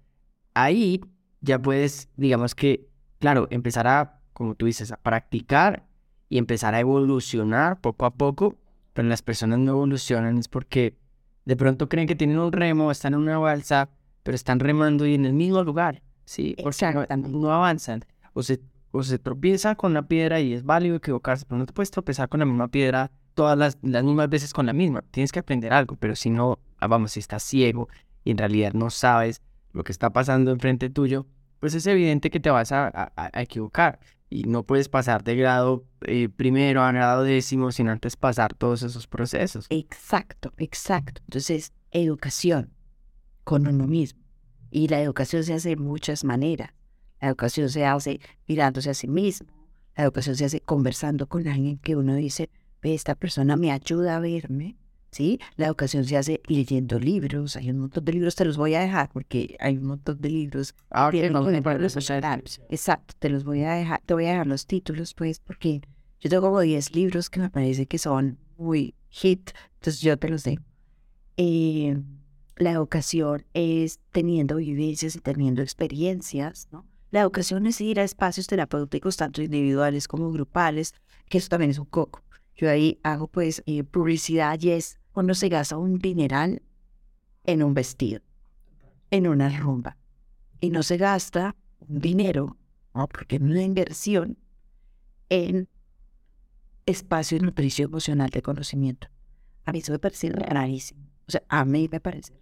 ahí ya puedes, digamos que, claro, empezar a, como tú dices, a practicar y empezar a evolucionar poco a poco, pero las personas no evolucionan es porque de pronto creen que tienen un remo, están en una balsa, pero están remando y en el mismo lugar, ¿sí? Porque no, no, avanzan. O se, o se tropieza con la piedra y es válido equivocarse, pero no te puedes tropezar con la misma piedra todas las, las mismas veces con la misma. Tienes que aprender algo, pero si no, ah, vamos, si estás ciego y en realidad no sabes lo que está pasando enfrente tuyo, pues es evidente que te vas a, a, equivocar y no puedes pasar de grado eh, primero a grado décimo sin antes pasar todos esos procesos. Exacto, exacto. Entonces, educación con uno mismo. Y la educación se hace de muchas maneras. La educación se hace mirándose a sí mismo. La educación se hace conversando con alguien que uno dice, esta persona me ayuda a verme, ¿sí? La educación se hace leyendo libros, hay un montón de libros, te los voy a dejar porque hay un montón de libros. Ah, ok, tienen vamos a con poner los los sociales. Exacto, te los voy a dejar, te voy a dejar los títulos, pues, porque yo tengo como 10 libros que me parece que son muy hit, entonces yo te los dejo. Eh, la educación es teniendo vivencias y teniendo experiencias, ¿no? La educación es ir a espacios terapéuticos, tanto individuales como grupales, que eso también es un coco. Yo ahí hago pues eh, publicidad y es cuando se gasta un dineral en un vestido, en una rumba, y no se gasta dinero, ¿no? porque es una inversión en espacio de nutrición emocional de conocimiento. A mí eso me parece rarísimo. O sea, a mí. Me parece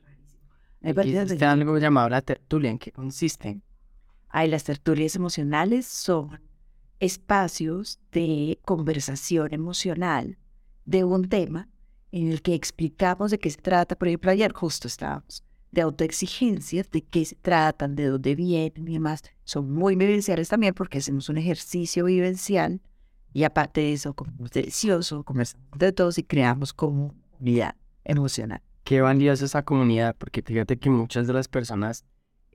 Existe algo llamado la tertulia, ¿en qué consiste? Ay, las tertulias emocionales son espacios de conversación emocional de un tema en el que explicamos de qué se trata. Por ejemplo, ayer justo estábamos de autoexigencias, de qué se tratan, de dónde vienen y demás. Son muy vivenciales también porque hacemos un ejercicio vivencial y aparte de eso, comemos delicioso, conversamos de todos y creamos comunidad emocional. Qué valiosa esa comunidad, porque fíjate que muchas de las personas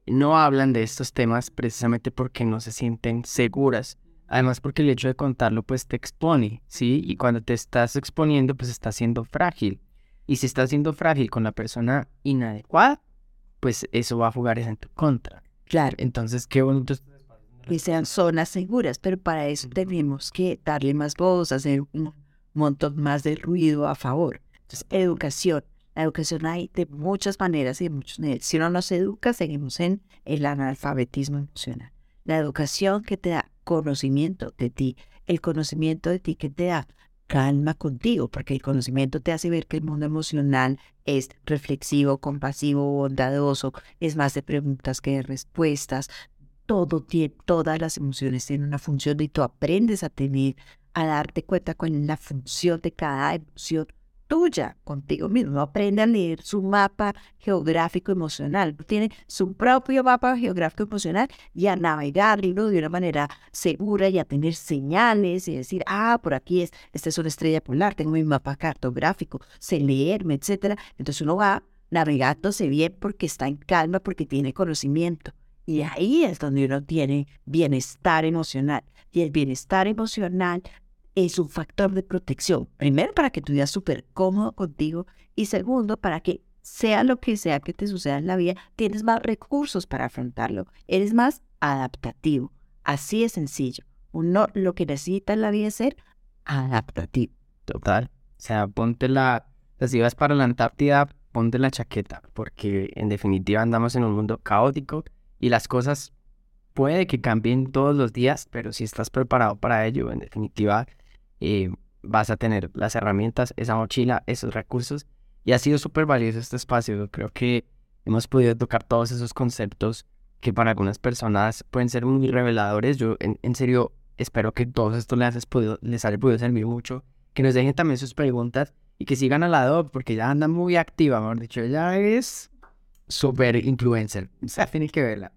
no hablan de estos temas precisamente porque no se sienten seguras. Además, porque el hecho de contarlo, pues te expone, ¿sí? Y cuando te estás exponiendo, pues estás siendo frágil. Y si estás siendo frágil con la persona inadecuada, pues eso va a jugar en tu contra. Claro, Entonces, qué bonito. que sean zonas seguras, pero para eso tenemos que darle más voz, hacer un montón más de ruido a favor. Entonces, educación. La educación hay de muchas maneras y de muchos niveles. Si no se educa, seguimos en el analfabetismo emocional. La educación que te da conocimiento de ti, el conocimiento de ti que te da calma contigo, porque el conocimiento te hace ver que el mundo emocional es reflexivo, compasivo, bondadoso, es más de preguntas que de respuestas, todo tiene, todas las emociones tienen una función y tú aprendes a tener, a darte cuenta con la función de cada emoción tuya contigo mismo. Aprende a leer su mapa geográfico emocional. Tiene su propio mapa geográfico emocional y a navegarlo de una manera segura y a tener señales y decir, ah, por aquí es, esta es una estrella polar, tengo mi mapa cartográfico, sé leerme, etcétera. Entonces uno va navegándose bien porque está en calma, porque tiene conocimiento. Y ahí es donde uno tiene bienestar emocional. Y el bienestar emocional es un factor de protección. Primero, para que tú vivas súper cómodo contigo. Y segundo, para que sea lo que sea que te suceda en la vida, tienes más recursos para afrontarlo. Eres más adaptativo. Así es sencillo. Uno lo que necesita en la vida es ser adaptativo. Total. O sea, ponte la. Si vas para la Antártida, ponte la chaqueta, porque en definitiva andamos en un mundo caótico y las cosas puede que cambien todos los días, pero si estás preparado para ello, en definitiva, eh, vas a tener las herramientas, esa mochila, esos recursos. Y ha sido súper valioso este espacio. Creo que hemos podido tocar todos esos conceptos que para algunas personas pueden ser muy reveladores. Yo, en, en serio, espero que todos estos les, has podido, les haya podido servir mucho. Que nos dejen también sus preguntas y que sigan a la DOC porque ya anda muy activa, mejor dicho, ella es súper influencer. O sea, tienen que verla.